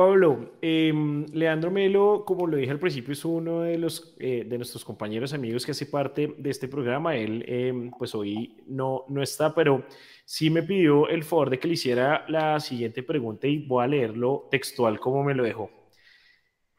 Pablo, em, Leandro Melo, como lo dije al principio, es uno de los eh, de nuestros compañeros amigos que hace parte de este programa. Él, em, pues hoy no, no está, pero sí me pidió el favor de que le hiciera la siguiente pregunta y voy a leerlo textual como me lo dejó.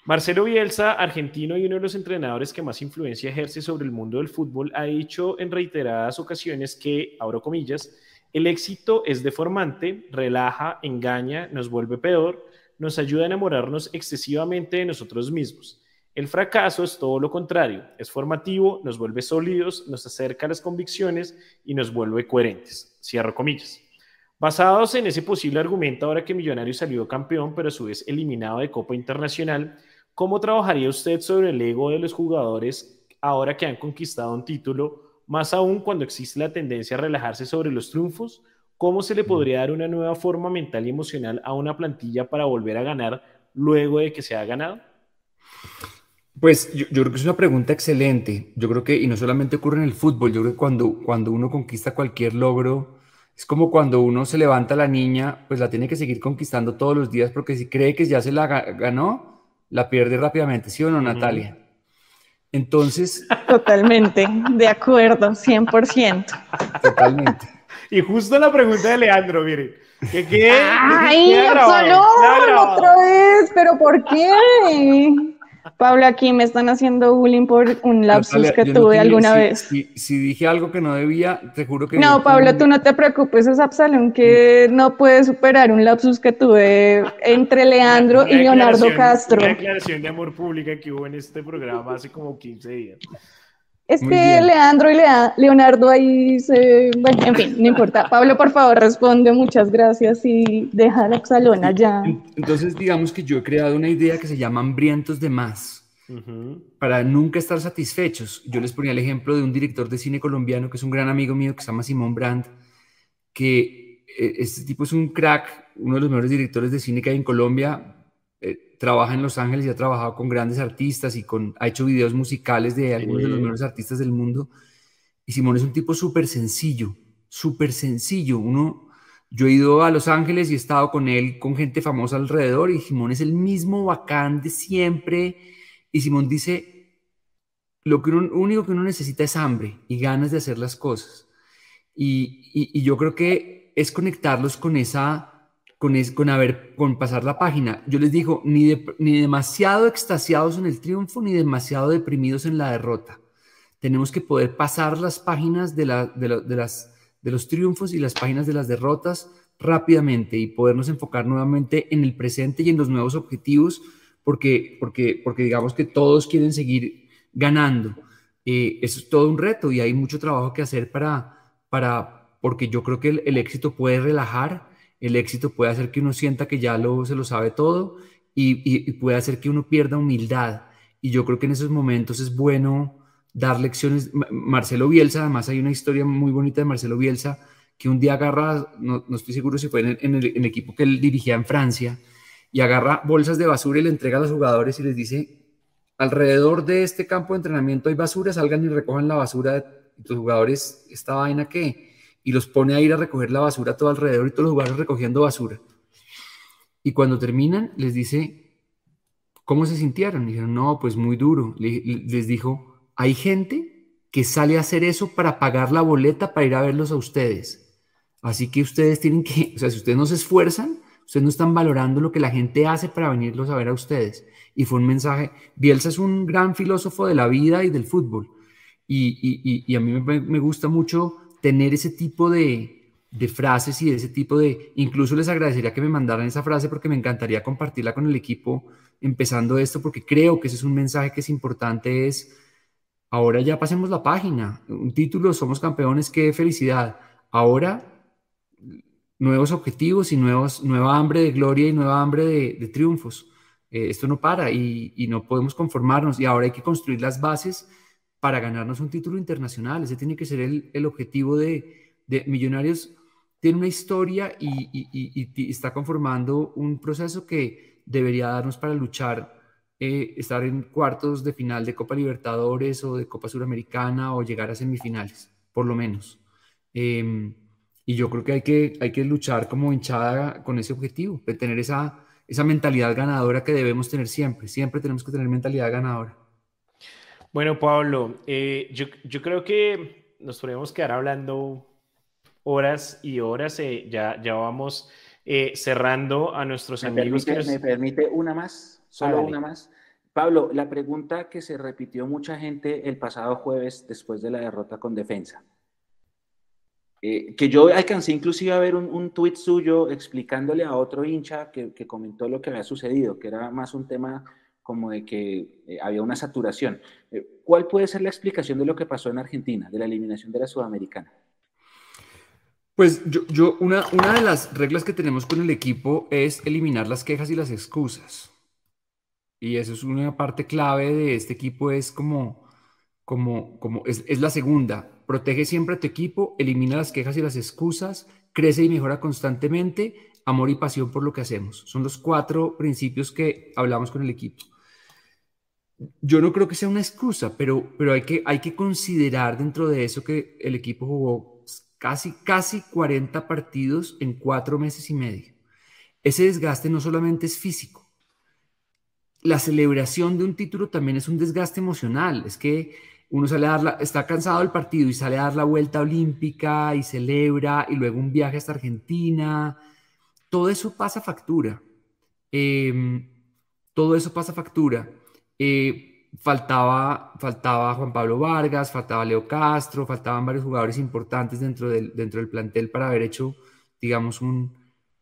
Marcelo Bielsa, argentino y uno de los entrenadores que más influencia ejerce sobre el mundo del fútbol, ha dicho en reiteradas ocasiones que, abro comillas, el éxito es deformante, relaja, engaña, nos vuelve peor nos ayuda a enamorarnos excesivamente de nosotros mismos. El fracaso es todo lo contrario, es formativo, nos vuelve sólidos, nos acerca a las convicciones y nos vuelve coherentes. Cierro comillas. Basados en ese posible argumento, ahora que Millonarios salió campeón, pero a su vez eliminado de Copa Internacional, ¿cómo trabajaría usted sobre el ego de los jugadores ahora que han conquistado un título, más aún cuando existe la tendencia a relajarse sobre los triunfos? ¿Cómo se le podría dar una nueva forma mental y emocional a una plantilla para volver a ganar luego de que se ha ganado? Pues yo, creo que es una pregunta excelente. Yo creo que, y no solamente ocurre en el fútbol, yo creo que cuando, cuando uno conquista cualquier logro, es como cuando uno se levanta la niña, pues la tiene que seguir conquistando todos los días, porque si cree que ya se la ganó, la pierde rápidamente, ¿sí o no, Natalia? Entonces... Totalmente, de acuerdo, 100%. Totalmente. Y justo la pregunta de Leandro, mire. ¿Qué qué? ¡Ay, Absalón! ¡Otra vez! ¿Pero por qué? Pablo, aquí me están haciendo bullying por un lapsus que tuve alguna vez. Si, dije algo que no debía, te juro que... No, Pablo, tú no te preocupes, es Absalón que no puede superar un lapsus que tuve entre Leandro y Leonardo Castro. Una declaración de amor pública que hubo en este programa hace como 15 días. Es que Leandro y Leonardo ahí se... Bueno, en fin, no importa. Pablo, por favor, responde. Muchas gracias y deja la Absalona ya. Entonces, digamos que yo he creado una idea que se llama hambrientos de más. Para nunca estar satisfechos. Yo les ponía el ejemplo de un director de cine colombiano que es un gran amigo mío que se llama Simón Brandt, que eh, este tipo es un crack, uno de los mejores directores de cine que hay en Colombia, trabaja en Los Ángeles y ha trabajado con grandes artistas y con, ha hecho videos musicales de algunos de los mejores artistas del mundo. Y Simón es un tipo súper sencillo, súper sencillo. Uno, yo he ido a Los Ángeles y he estado con él, con gente famosa alrededor, y Simón es el mismo bacán de siempre. Y Simón dice, lo que único que uno necesita es hambre y ganas de hacer las cosas. Y, y yo creo que es conectarlos con esa con, haber, con pasar la página. Yo les digo, ni, ni demasiado extasiados en el triunfo, ni demasiado deprimidos en la derrota. Tenemos que poder pasar las páginas de, la, de, las, de los triunfos y las páginas de las derrotas rápidamente y podernos enfocar nuevamente en el presente y en los nuevos objetivos, porque, porque, porque digamos que todos quieren seguir ganando. Eh, eso es todo un reto y hay mucho trabajo que hacer para, para porque yo creo que el éxito puede relajar el éxito puede hacer que uno sienta que ya lo, se lo sabe todo y, puede hacer que uno pierda humildad. Y yo creo que en esos momentos es bueno dar lecciones. Marcelo Bielsa, además hay una historia muy bonita de Marcelo Bielsa, que un día agarra, no, estoy seguro si fue en el, equipo que él dirigía en Francia, y agarra bolsas de basura y le entrega a los jugadores y les dice, alrededor de este campo de entrenamiento hay basura, salgan y recojan la basura de los jugadores, esta vaina que y los pone a ir a recoger la basura todo alrededor y todos los lugares recogiendo basura. Y cuando terminan, les dice, ¿cómo se sintieron? dijeron, no, pues muy duro. Les dijo, hay gente que sale a hacer eso para pagar la boleta para ir a verlos a ustedes. Así que ustedes tienen que, o sea, si ustedes no se esfuerzan, ustedes no están valorando lo que la gente hace para venirlos a ver a ustedes. Y fue un mensaje, Bielsa es un gran filósofo de la vida y del fútbol. Y, a mí me gusta mucho tener ese tipo de, de frases y ese tipo de... Incluso les agradecería que me mandaran esa frase porque me encantaría compartirla con el equipo empezando esto porque creo que ese es un mensaje que es importante, es ahora ya pasemos la página, un título, somos campeones, qué felicidad. Ahora nuevos objetivos y nuevos, nueva hambre de gloria y nueva hambre de, triunfos. Eh, esto no para y, y, no podemos conformarnos y ahora hay que construir las bases para ganarnos un título internacional. Ese tiene que ser el, objetivo de, Millonarios. Tiene una historia y, está conformando un proceso que debería darnos para luchar, eh, estar en cuartos de final de Copa Libertadores o de Copa Suramericana o llegar a semifinales, por lo menos. Em, y yo creo que hay, que hay que luchar como hinchada con ese objetivo, de tener esa, esa mentalidad ganadora que debemos tener siempre. Siempre tenemos que tener mentalidad ganadora. Bueno, Pablo, eh, yo, creo que nos podemos quedar hablando horas y horas. Eh, ya, ya vamos eh, cerrando a nuestros amigos. ¿Me permite una más? Solo una más. Pablo, la pregunta que se repitió mucha gente el pasado jueves después de la derrota con defensa. que yo alcancé inclusive a ver un, un tuit suyo explicándole a otro hincha que, que, comentó lo que había sucedido, que era más un tema como de que eh, había una saturación. Eh, ¿Cuál puede ser la explicación de lo que pasó en Argentina, de la eliminación de la Sudamericana? Pues yo, yo una, una de las reglas que tenemos con el equipo es eliminar las quejas y las excusas. Y eso es una parte clave de este equipo, es como, como, como es, es la segunda. Protege siempre a tu equipo, elimina las quejas y las excusas, crece y mejora constantemente, amor y pasión por lo que hacemos. Son los cuatro principios que hablamos con el equipo yo no creo que sea una excusa, pero, pero hay, que, hay que considerar dentro de eso que el equipo jugó casi, casi 40 partidos en cuatro meses y medio. Ese desgaste no solamente es físico, la celebración de un título también es un desgaste emocional. Es que uno sale a dar está cansado del partido y sale a dar la vuelta olímpica y celebra y luego un viaje hasta Argentina. Todo eso pasa factura. Em, todo eso pasa factura. Eh, faltaba, faltaba Juan Pablo Vargas, faltaba Leo Castro, faltaban varios jugadores importantes dentro del, dentro del plantel para haber hecho, digamos, un,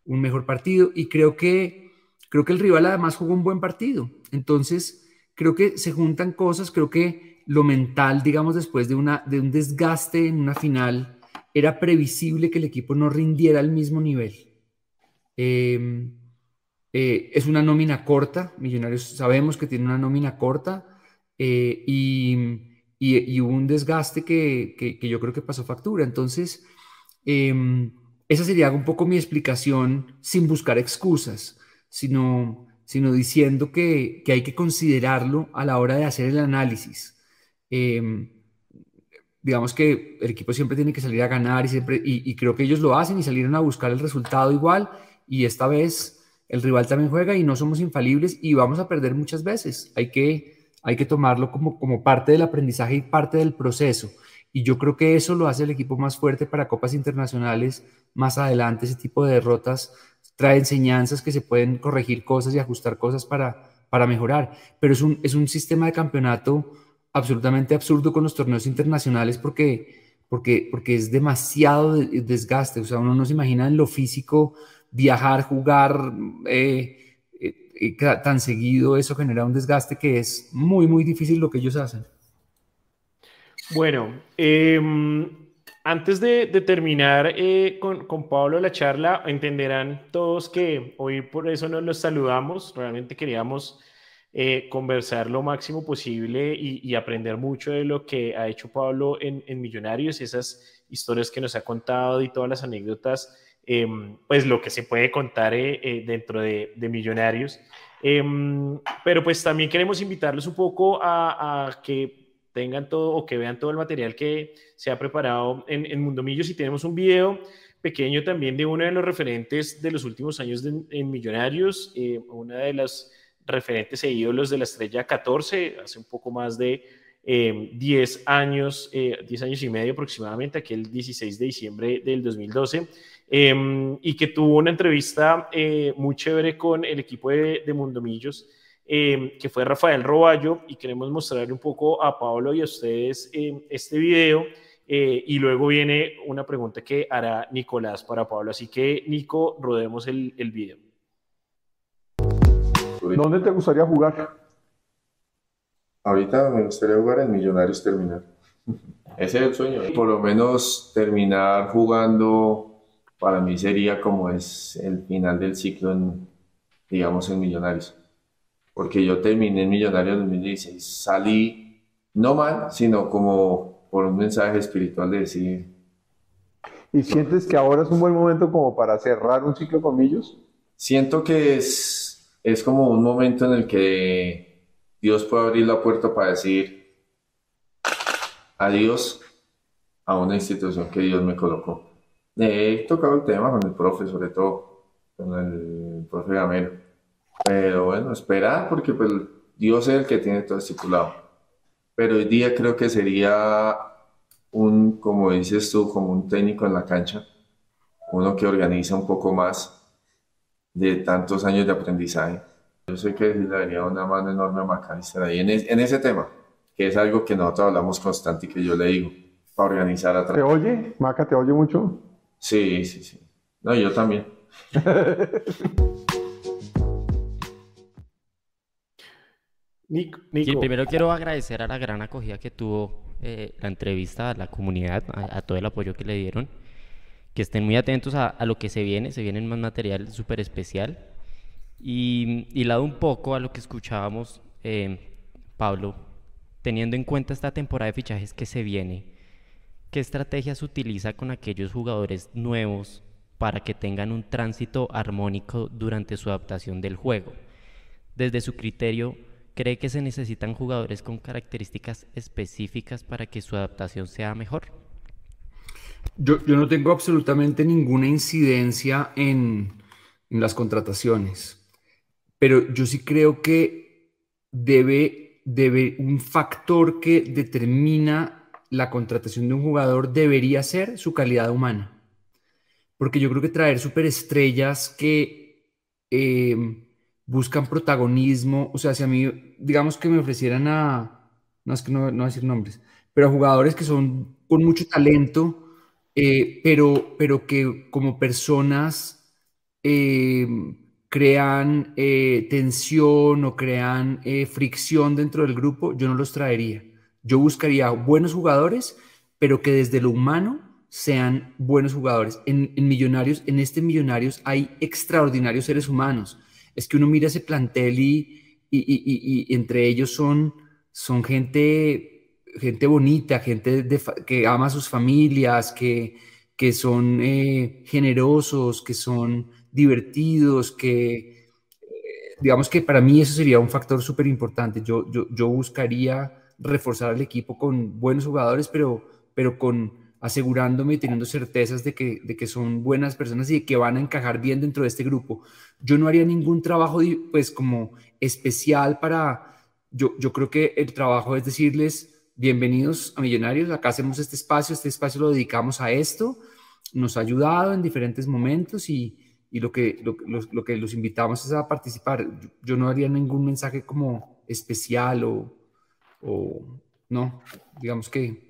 un mejor partido. Y creo que, creo que el rival además jugó un buen partido. Entonces, creo que se juntan cosas, creo que lo mental, digamos, después de, una, de un desgaste en una final, era previsible que el equipo no rindiera al mismo nivel. Em, eh, es una nómina corta, Millonarios sabemos que tiene una nómina corta eh, y, y, hubo un desgaste que, que, yo creo que pasó factura. Entonces, em, esa sería un poco mi explicación sin buscar excusas, sino, sino diciendo que, que hay que considerarlo a la hora de hacer el análisis. Em, digamos que el equipo siempre tiene que salir a ganar y, siempre, y, creo que ellos lo hacen y salieron a buscar el resultado igual y esta vez el rival también juega y no somos infalibles y vamos a perder muchas veces. Hay que, hay que tomarlo como, como parte del aprendizaje y parte del proceso. Y yo creo que eso lo hace el equipo más fuerte para copas internacionales más adelante. Ese tipo de derrotas trae enseñanzas que se pueden corregir cosas y ajustar cosas para, para mejorar. Pero es un, es un sistema de campeonato absolutamente absurdo con los torneos internacionales porque, porque, porque es demasiado desgaste. O sea, uno no se imagina en lo físico viajar, jugar eh, eh, eh, tan seguido. Eso genera un desgaste que es muy, muy difícil lo que ellos hacen. Bueno, em, antes de, terminar eh, con, Pablo la charla, entenderán todos que hoy por eso nos los saludamos. Realmente queríamos conversar lo máximo posible y, aprender mucho de lo que ha hecho Pablo en, Millonarios, esas historias que nos ha contado y todas las anécdotas, em, pues lo que se puede contar eh, dentro de, Millonarios. Em, pero pues también queremos invitarlos un poco a, que tengan todo o que vean todo el material que se ha preparado en, en Mundo Millos y tenemos un video pequeño también de uno de los referentes de los últimos años en Millonarios, eh, una de las referentes e ídolos de la estrella 14, hace un poco más de 10 eh, años, 10 eh, años y medio aproximadamente, aquel 16 de diciembre del 2012, em, y que tuvo una entrevista muy chévere con el equipo de, de Mundo Millos Em, que fue Rafael Roballo, y queremos mostrarle un poco a Pablo y a ustedes em, este video. Eh, y luego viene una pregunta que hará Nicolás para Pablo. Así que, Nico, rodemos el, el video. ¿Dónde te gustaría jugar? Ahorita me gustaría jugar en Millonarios terminar. Ese es el sueño. Por lo menos terminar jugando para mí sería como es el final del ciclo en, digamos, en Millonarios porque yo terminé en Millonario en 2016. Salí no mal, sino como por un mensaje espiritual de decir. ¿Y sientes que ahora es un buen momento como para cerrar un ciclo con ellos? Siento que es, es como un momento en el que Dios puede abrir la puerta para decir adiós a una institución que Dios me colocó. He tocado el tema con el profe, sobre todo, con el profe Gamero pero bueno, esperar porque pues Dios es el que tiene todo estipulado. Pero hoy día creo que sería un, como dices tú, como un técnico en la cancha, uno que organiza un poco más de tantos años de aprendizaje. Yo sé que le daría una mano enorme a Macalister ahí en, en, ese tema, que es algo que nosotros hablamos constante y que yo le digo, para organizar atrás. ¿Te oye? Maca, ¿te oye mucho? Sí, sí, sí. No, yo también. Nico, primero quiero agradecer a la gran acogida que tuvo eh, la entrevista a la comunidad, a, todo el apoyo que le dieron. Que estén muy atentos a, lo que se viene, se viene más material súper especial. Y, y lado un poco a lo que escuchábamos, eh, Pablo, teniendo en cuenta esta temporada de fichajes que se viene, ¿qué estrategias utiliza con aquellos jugadores nuevos para que tengan un tránsito armónico durante su adaptación del juego? Desde su criterio, ¿Cree que se necesitan jugadores con características específicas para que su adaptación sea mejor? Yo, no tengo absolutamente ninguna incidencia en, las contrataciones, pero yo sí creo que debe, debe, un factor que determina la contratación de un jugador debería ser su calidad humana. Porque yo creo que traer superestrellas que eh, buscan protagonismo, o sea, si a mí, digamos que me ofrecieran a, no es que no, no decir nombres, pero a jugadores que son con mucho talento, eh, pero, pero que como personas eh, crean eh, tensión o crean fricción dentro del grupo, yo no los traería. Yo buscaría buenos jugadores, pero que desde lo humano sean buenos jugadores. En, Millonarios, en este Millonarios hay extraordinarios seres humanos. Es que uno mira ese plantel y, y, entre ellos son, son gente gente bonita, gente que ama a sus familias, que, que son eh, generosos, que son divertidos, que eh, digamos que para mí eso sería un factor súper importante. Yo, yo, yo, buscaría reforzar al equipo con buenos jugadores, pero, pero con asegurándome y teniendo certezas de que, de que son buenas personas y de que van a encajar bien dentro de este grupo. Yo no haría ningún trabajo pues como especial para, yo, yo creo que el trabajo es decirles, bienvenidos a Millonarios, acá hacemos este espacio, este espacio lo dedicamos a esto, nos ha ayudado en diferentes momentos y, y lo, que, lo, lo, que los invitamos es a participar. Yo, no haría ningún mensaje como especial o, o no, digamos que...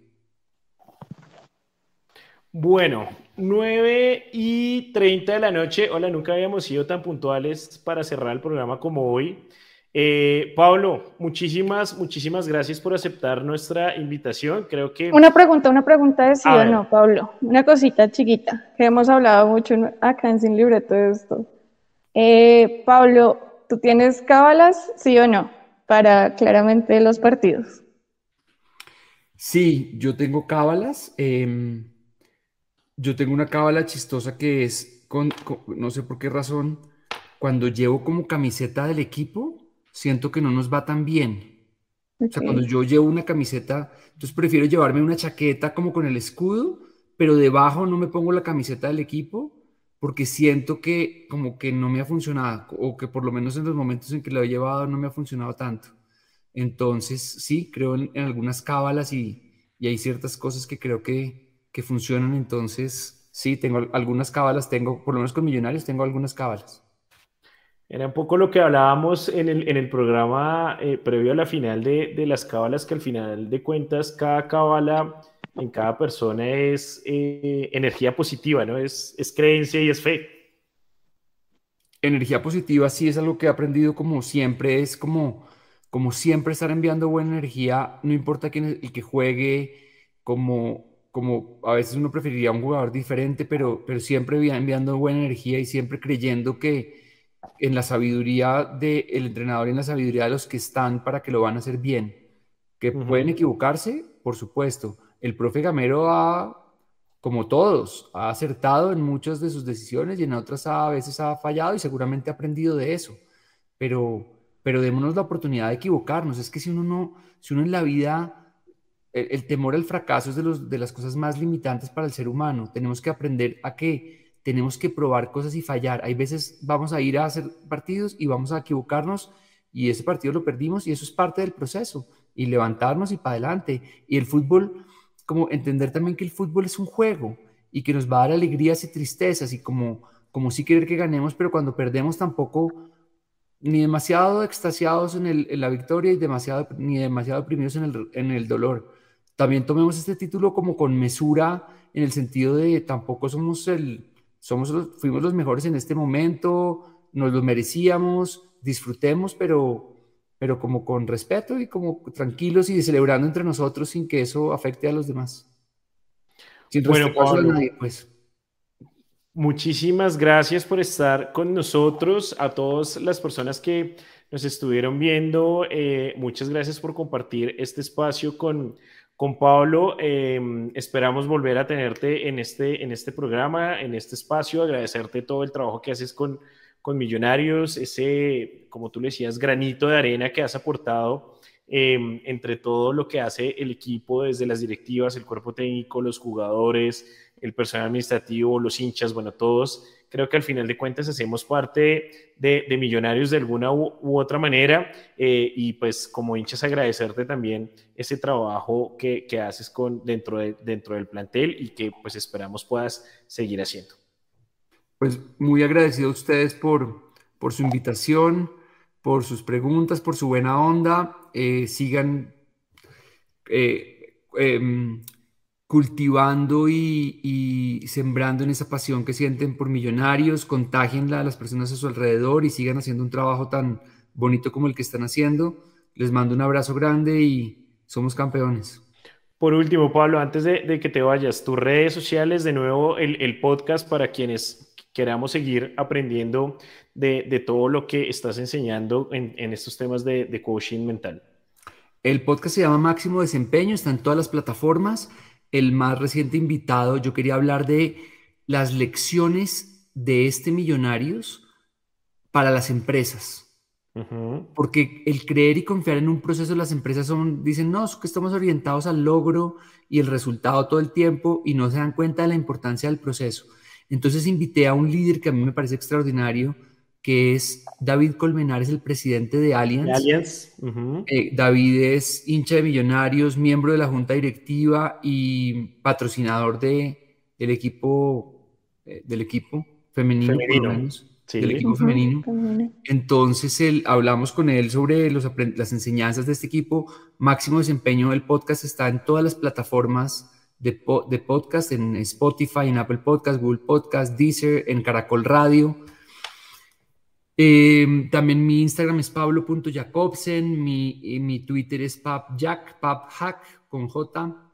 Bueno, 9 y 30 de la noche. Hola, nunca habíamos sido tan puntuales para cerrar el programa como hoy. Eh, Pablo, muchísimas, muchísimas gracias por aceptar nuestra invitación. Creo que... Una pregunta, una pregunta de sí o no, Pablo. Una cosita chiquita, que hemos hablado mucho acá en Sin Libreto de esto. Eh, Pablo, ¿tú tienes cábalas, sí o no, para claramente los partidos? Sí, yo tengo cábalas. Em, yo tengo una cábala chistosa que es, con, no sé por qué razón, cuando llevo como camiseta del equipo, siento que no nos va tan bien. O sea, cuando yo llevo una camiseta, entonces prefiero llevarme una chaqueta como con el escudo, pero debajo no me pongo la camiseta del equipo porque siento que como que no me ha funcionado o que por lo menos en los momentos en que lo he llevado no me ha funcionado tanto. Entonces, sí, creo en, algunas cábalas y, y, hay ciertas cosas que creo que, que funcionan. Entonces, sí, tengo algunas cábalas, tengo, por lo menos con Millonarios, tengo algunas cábalas. Era un poco lo que hablábamos en el, en el programa eh, previo a la final de, de, las cábalas, que al final de cuentas cada cábala en cada persona es eh, energía positiva, ¿no? Es, es creencia y es fe. Energía positiva sí es algo que he aprendido como siempre, es como, como siempre estar enviando buena energía, no importa quién el que juegue, como, como a veces uno preferiría un jugador diferente, pero, pero siempre enviando buena energía y siempre creyendo que en la sabiduría del entrenador y en la sabiduría de los que están para que lo van a hacer bien. Que pueden equivocarse, por supuesto. El profe Gamero ha, como todos, ha acertado en muchas de sus decisiones y en otras a veces ha fallado y seguramente ha aprendido de eso. Pero, pero démonos la oportunidad de equivocarnos. Es que si uno no, si uno en la vida, el, temor al fracaso es de, los, de las cosas más limitantes para el ser humano. Tenemos que aprender a que tenemos que probar cosas y fallar. Hay veces vamos a ir a hacer partidos y vamos a equivocarnos y ese partido lo perdimos y eso es parte del proceso y levantarnos y para adelante. Y el fútbol, como entender también que el fútbol es un juego y que nos va a dar alegrías y tristezas y como, como sí querer que ganemos, pero cuando perdemos tampoco ni demasiado extasiados en, el, en la victoria y demasiado, ni demasiado oprimidos en el, en el dolor. También tomemos este título como con mesura en el sentido de tampoco somos el, somos fuimos los mejores en este momento, nos lo merecíamos, disfrutemos, pero, pero como con respeto y como tranquilos y celebrando entre nosotros sin que eso afecte a los demás. bueno, pues. Muchísimas gracias por estar con nosotros, a todas las personas que nos estuvieron viendo. Eh, muchas gracias por compartir este espacio con con Pablo, em, esperamos volver a tenerte en este, en este programa, en este espacio, agradecerte todo el trabajo que haces con, Millonarios, ese, como tú le decías, granito de arena que has aportado em, entre todo lo que hace el equipo, desde las directivas, el cuerpo técnico, los jugadores, el personal administrativo, los hinchas, bueno, todos, creo que al final de cuentas hacemos parte de, Millonarios de alguna u, otra manera eh, y pues como hinchas agradecerte también ese trabajo que, haces con, dentro, de, dentro del plantel y que pues esperamos puedas seguir haciendo. Pues muy agradecido a ustedes por, por su invitación, por sus preguntas, por su buena onda. Eh, sigan eh, em, cultivando y, sembrando en esa pasión que sienten por millonarios, contagienla a las personas a su alrededor y sigan haciendo un trabajo tan bonito como el que están haciendo. Les mando un abrazo grande y somos campeones. Por último, Pablo, antes de, que te vayas, tus redes sociales, de nuevo el, podcast para quienes queramos seguir aprendiendo de, todo lo que estás enseñando en, estos temas de, de coaching mental. El podcast se llama Máximo Desempeño, está en todas las plataformas el más reciente invitado, yo quería hablar de las lecciones de este Millonarios para las empresas. Porque el creer y confiar en un proceso, las empresas son, dicen, no, es que estamos orientados al logro y el resultado todo el tiempo y no se dan cuenta de la importancia del proceso. Entonces invité a un líder que a mí me parece extraordinario, que es David Colmenares, el presidente de Allianz. Eh, David es hincha de Millonarios, miembro de la junta directiva y patrocinador de, del equipo, eh, del equipo femenino, del equipo femenino. Entonces él, hablamos con él sobre los, las enseñanzas de este equipo. Máximo desempeño del podcast está en todas las plataformas de, de podcast, en Spotify, en Apple Podcast, Google Podcast, Deezer, en Caracol Radio. Em, también mi Instagram es pablo.jacobsen, mi, mi Twitter es papjack, paphack con J.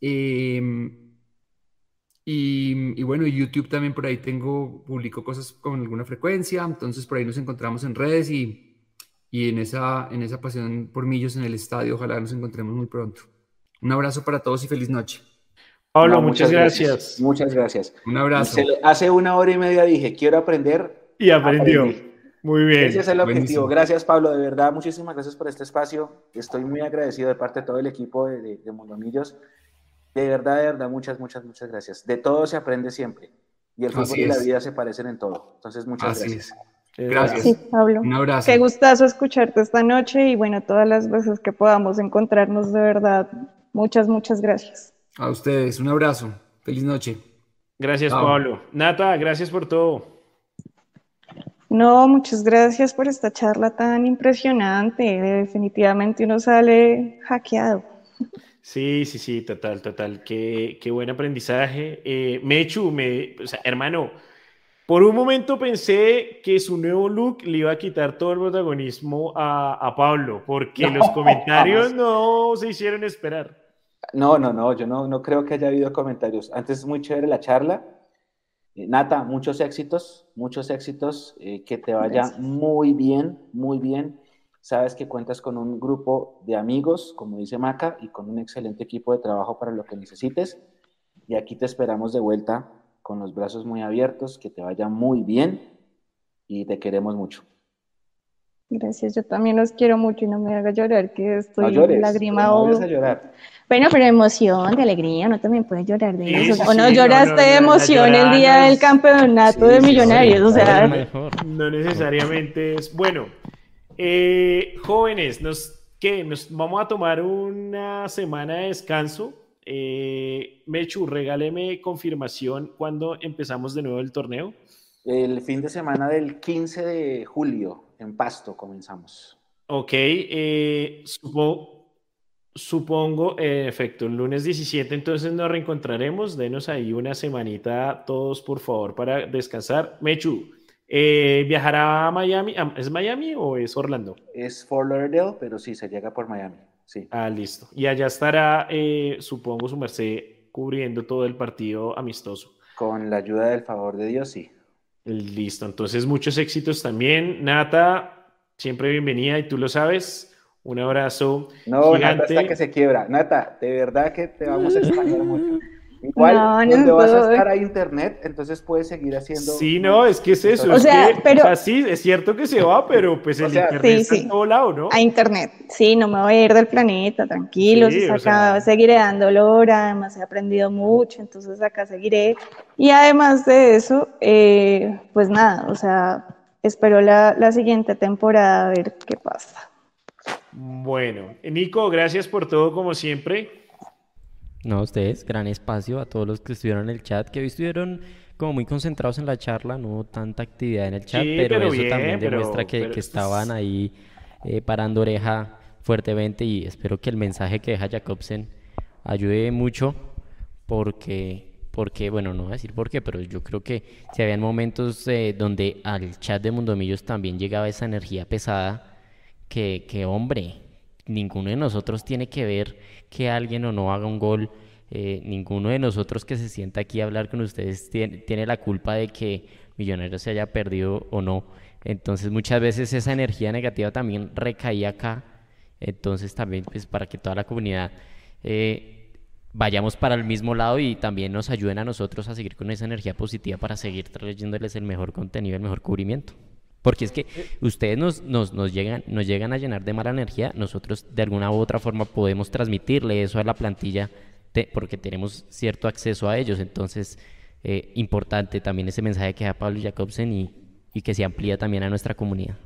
Em, y, y, bueno, YouTube también por ahí tengo, publico cosas con alguna frecuencia, entonces por ahí nos encontramos en redes y, y en, esa, en esa pasión por millos en el estadio, ojalá nos encontremos muy pronto. Un abrazo para todos y feliz noche. Pablo, muchas, gracias. Muchas gracias. Un abrazo. Hace una hora y media dije, quiero aprender y aprendió. Muy bien. Ese es el objetivo. Gracias, Pablo. De verdad, muchísimas gracias por este espacio. Estoy muy agradecido de parte de todo el equipo de, de, de Mondomillos. De verdad, de verdad, muchas, muchas, muchas gracias. De todo se aprende siempre. Y el fútbol y la vida se parecen en todo. Entonces, muchas gracias. Gracias. Sí, Pablo. Un abrazo. Qué gustazo escucharte esta noche y bueno, todas las veces que podamos encontrarnos, de verdad, muchas, muchas gracias. A ustedes, un abrazo. Feliz noche. Gracias, Pablo. Nata, gracias por todo. No, muchas gracias por esta charla tan impresionante. Definitivamente uno sale hackeado. Sí, sí, sí, total, total. Qué, qué buen aprendizaje. Eh, Mechu, me, o sea, hermano, por un momento pensé que su nuevo look le iba a quitar todo el protagonismo a, a Pablo, porque los comentarios no se hicieron esperar. No, no, no, yo no, no creo que haya habido comentarios. Antes es muy chévere la charla eh, Nata, muchos éxitos, muchos éxitos, eh, que te vaya muy bien, muy bien. Sabes que cuentas con un grupo de amigos, como dice Maca, y con un excelente equipo de trabajo para lo que necesites. Y aquí te esperamos de vuelta con los brazos muy abiertos, que te vaya muy bien y te queremos mucho. Gracias, yo también los quiero mucho y no me haga llorar, que estoy no lágrima no a llorar. Bueno, pero emoción, de alegría, no también puedes llorar de eso. o no lloraste de emoción el día del campeonato de millonarios, o sea. No necesariamente es. Bueno, eh, jóvenes, nos, ¿qué? Nos vamos a tomar una semana de descanso. Eh, Mechu, regáleme confirmación cuando empezamos de nuevo el torneo. El fin de semana del 15 de julio en Pasto comenzamos. Ok, eh, supongo, en efecto, el lunes 17 entonces nos reencontraremos. Denos ahí una semanita todos, por favor, para descansar. Mechu, eh, ¿viajará a Miami? ¿Es Miami o es Orlando? Es Fort Lauderdale, pero sí, se llega por Miami. Sí. Ah, listo. Y allá estará, eh, supongo, su merced cubriendo todo el partido amistoso. Con la ayuda del favor de Dios, sí. Listo, entonces muchos éxitos también. Nata, siempre bienvenida y tú lo sabes. Un abrazo. No, Nata hasta que se quiebra. Nata, de verdad que te vamos a extrañar mucho. Igual, no, donde vas a estar a internet, entonces puedes seguir haciendo. Sí, no, es que es eso. O sea, pero. O sea, sí, es cierto que se va, pero pues el internet está en todo lado, ¿no? A internet. Sí, no me voy a ir del planeta, tranquilos. acá seguiré dando hora, además he aprendido mucho, entonces acá seguiré. Y además de eso, eh, pues nada, o sea, espero la, la siguiente temporada a ver qué pasa. Bueno, Nico, gracias por todo como siempre. No, ustedes, gran espacio a todos los que estuvieron en el chat, que hoy estuvieron como muy concentrados en la charla, no tanta actividad en el chat, pero, eso también demuestra que, estaban ahí eh, parando oreja fuertemente y espero que el mensaje que deja Jacobsen ayude mucho porque, porque bueno, no voy a decir por qué, pero yo creo que si habían momentos eh, donde al chat de Mundomillos también llegaba esa energía pesada, que, que hombre, ninguno de nosotros tiene que ver que alguien o no haga un gol. Eh, ninguno de nosotros que se sienta aquí a hablar con ustedes tiene, la culpa de que Millonarios se haya perdido o no. Entonces muchas veces esa energía negativa también recaía acá. Entonces también pues para que toda la comunidad eh, vayamos para el mismo lado y también nos ayuden a nosotros a seguir con esa energía positiva para seguir trayéndoles el mejor contenido, el mejor cubrimiento. Porque es que ustedes nos, nos, nos, llegan, nos llegan a llenar de mala energía, nosotros de alguna u otra forma podemos transmitirle eso a la plantilla porque tenemos cierto acceso a ellos. Entonces, eh, importante también ese mensaje que da Pablo Jacobsen y, y que se amplía también a nuestra comunidad.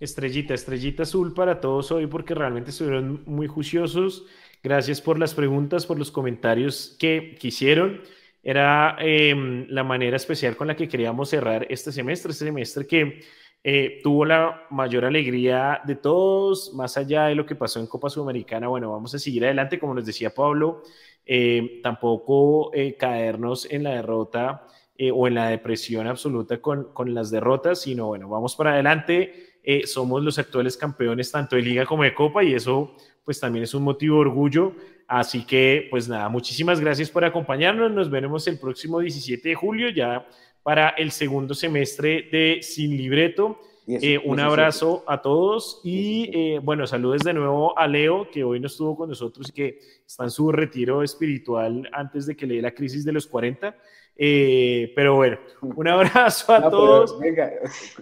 Estrellita, estrellita azul para todos hoy porque realmente estuvieron muy juiciosos. Gracias por las preguntas, por los comentarios que quisieron era em, la manera especial con la que queríamos cerrar este semestre, este semestre que eh, tuvo la mayor alegría de todos, más allá de lo que pasó en Copa Sudamericana. Bueno, vamos a seguir adelante, como nos decía Pablo, eh, tampoco eh, caernos en la derrota o en la depresión absoluta con, con, las derrotas, sino bueno, vamos para adelante. somos los actuales campeones tanto de liga como de copa y eso pues también es un motivo de orgullo Así que, pues nada, muchísimas gracias por acompañarnos. Nos veremos el próximo 17 de julio ya para el segundo semestre de Sin Libreto. Eh, un abrazo a todos y eh, bueno, saludos de nuevo a Leo, que hoy no estuvo con nosotros y que está en su retiro espiritual antes de que le dé la crisis de los 40. Eh, pero bueno, un abrazo a todos. venga,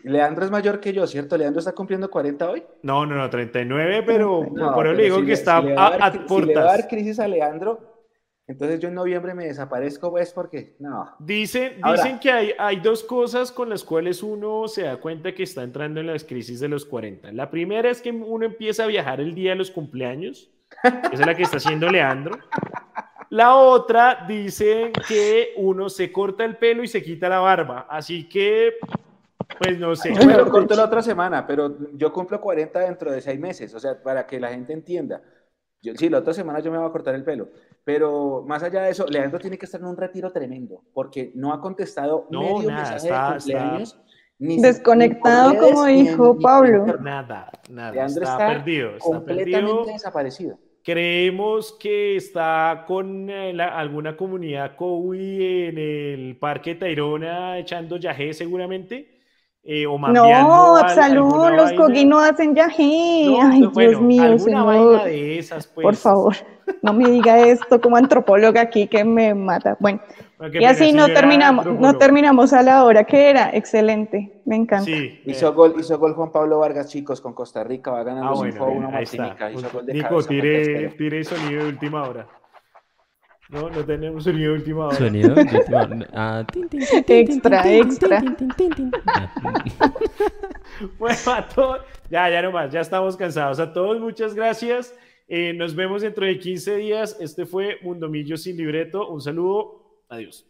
Leandro es mayor que yo, ¿cierto? ¿Leandro está cumpliendo 40 hoy? No, no, no, 39, pero por eso le digo que está a, si le va a dar crisis a Leandro, entonces yo en noviembre me desaparezco, pues, porque no. Dicen, dicen que hay, hay dos cosas con las cuales uno se da cuenta que está entrando en las crisis de los 40. La primera es que uno empieza a viajar el día de los cumpleaños, esa es la que está haciendo Leandro. La otra dice que uno se corta el pelo y se quita la barba. Así que, pues no sé. Yo me lo corto la otra semana, pero yo cumplo 40 dentro de seis meses. O sea, para que la gente entienda. Yo, sí, la otra semana yo me voy a cortar el pelo. Pero más allá de eso, Leandro tiene que estar en un retiro tremendo porque no ha contestado no, medio mensaje de cumpleaños. Ni Desconectado, como dijo Pablo. nada, nada. Leandro está, perdido. Está completamente desaparecido. Creemos que está con eh, alguna comunidad Cowi en el Parque Tayrona echando yajé seguramente. Eh, o no, salud, los coguí no hacen yajé. Ay, Dios mío, señor. De esas, pues. Por favor, no me diga esto como antropóloga aquí que me mata. Bueno, y así no terminamos, no terminamos a la hora que era. Excelente, me encanta. Sí, hizo, gol, hizo gol Juan Pablo Vargas, chicos, con Costa Rica, va ganando ah, bueno, bueno, Martinica. Hizo gol de Nico, tire, tire sonido de última hora. No, no tenemos sonido de última hora. Sonido de última hora. Ah, extra, extra. bueno, a todos, ya, ya nomás, ya estamos cansados. A todos, muchas gracias. Eh, nos vemos dentro de 15 días. Este fue Mundomillo sin libreto. Un saludo. Adiós.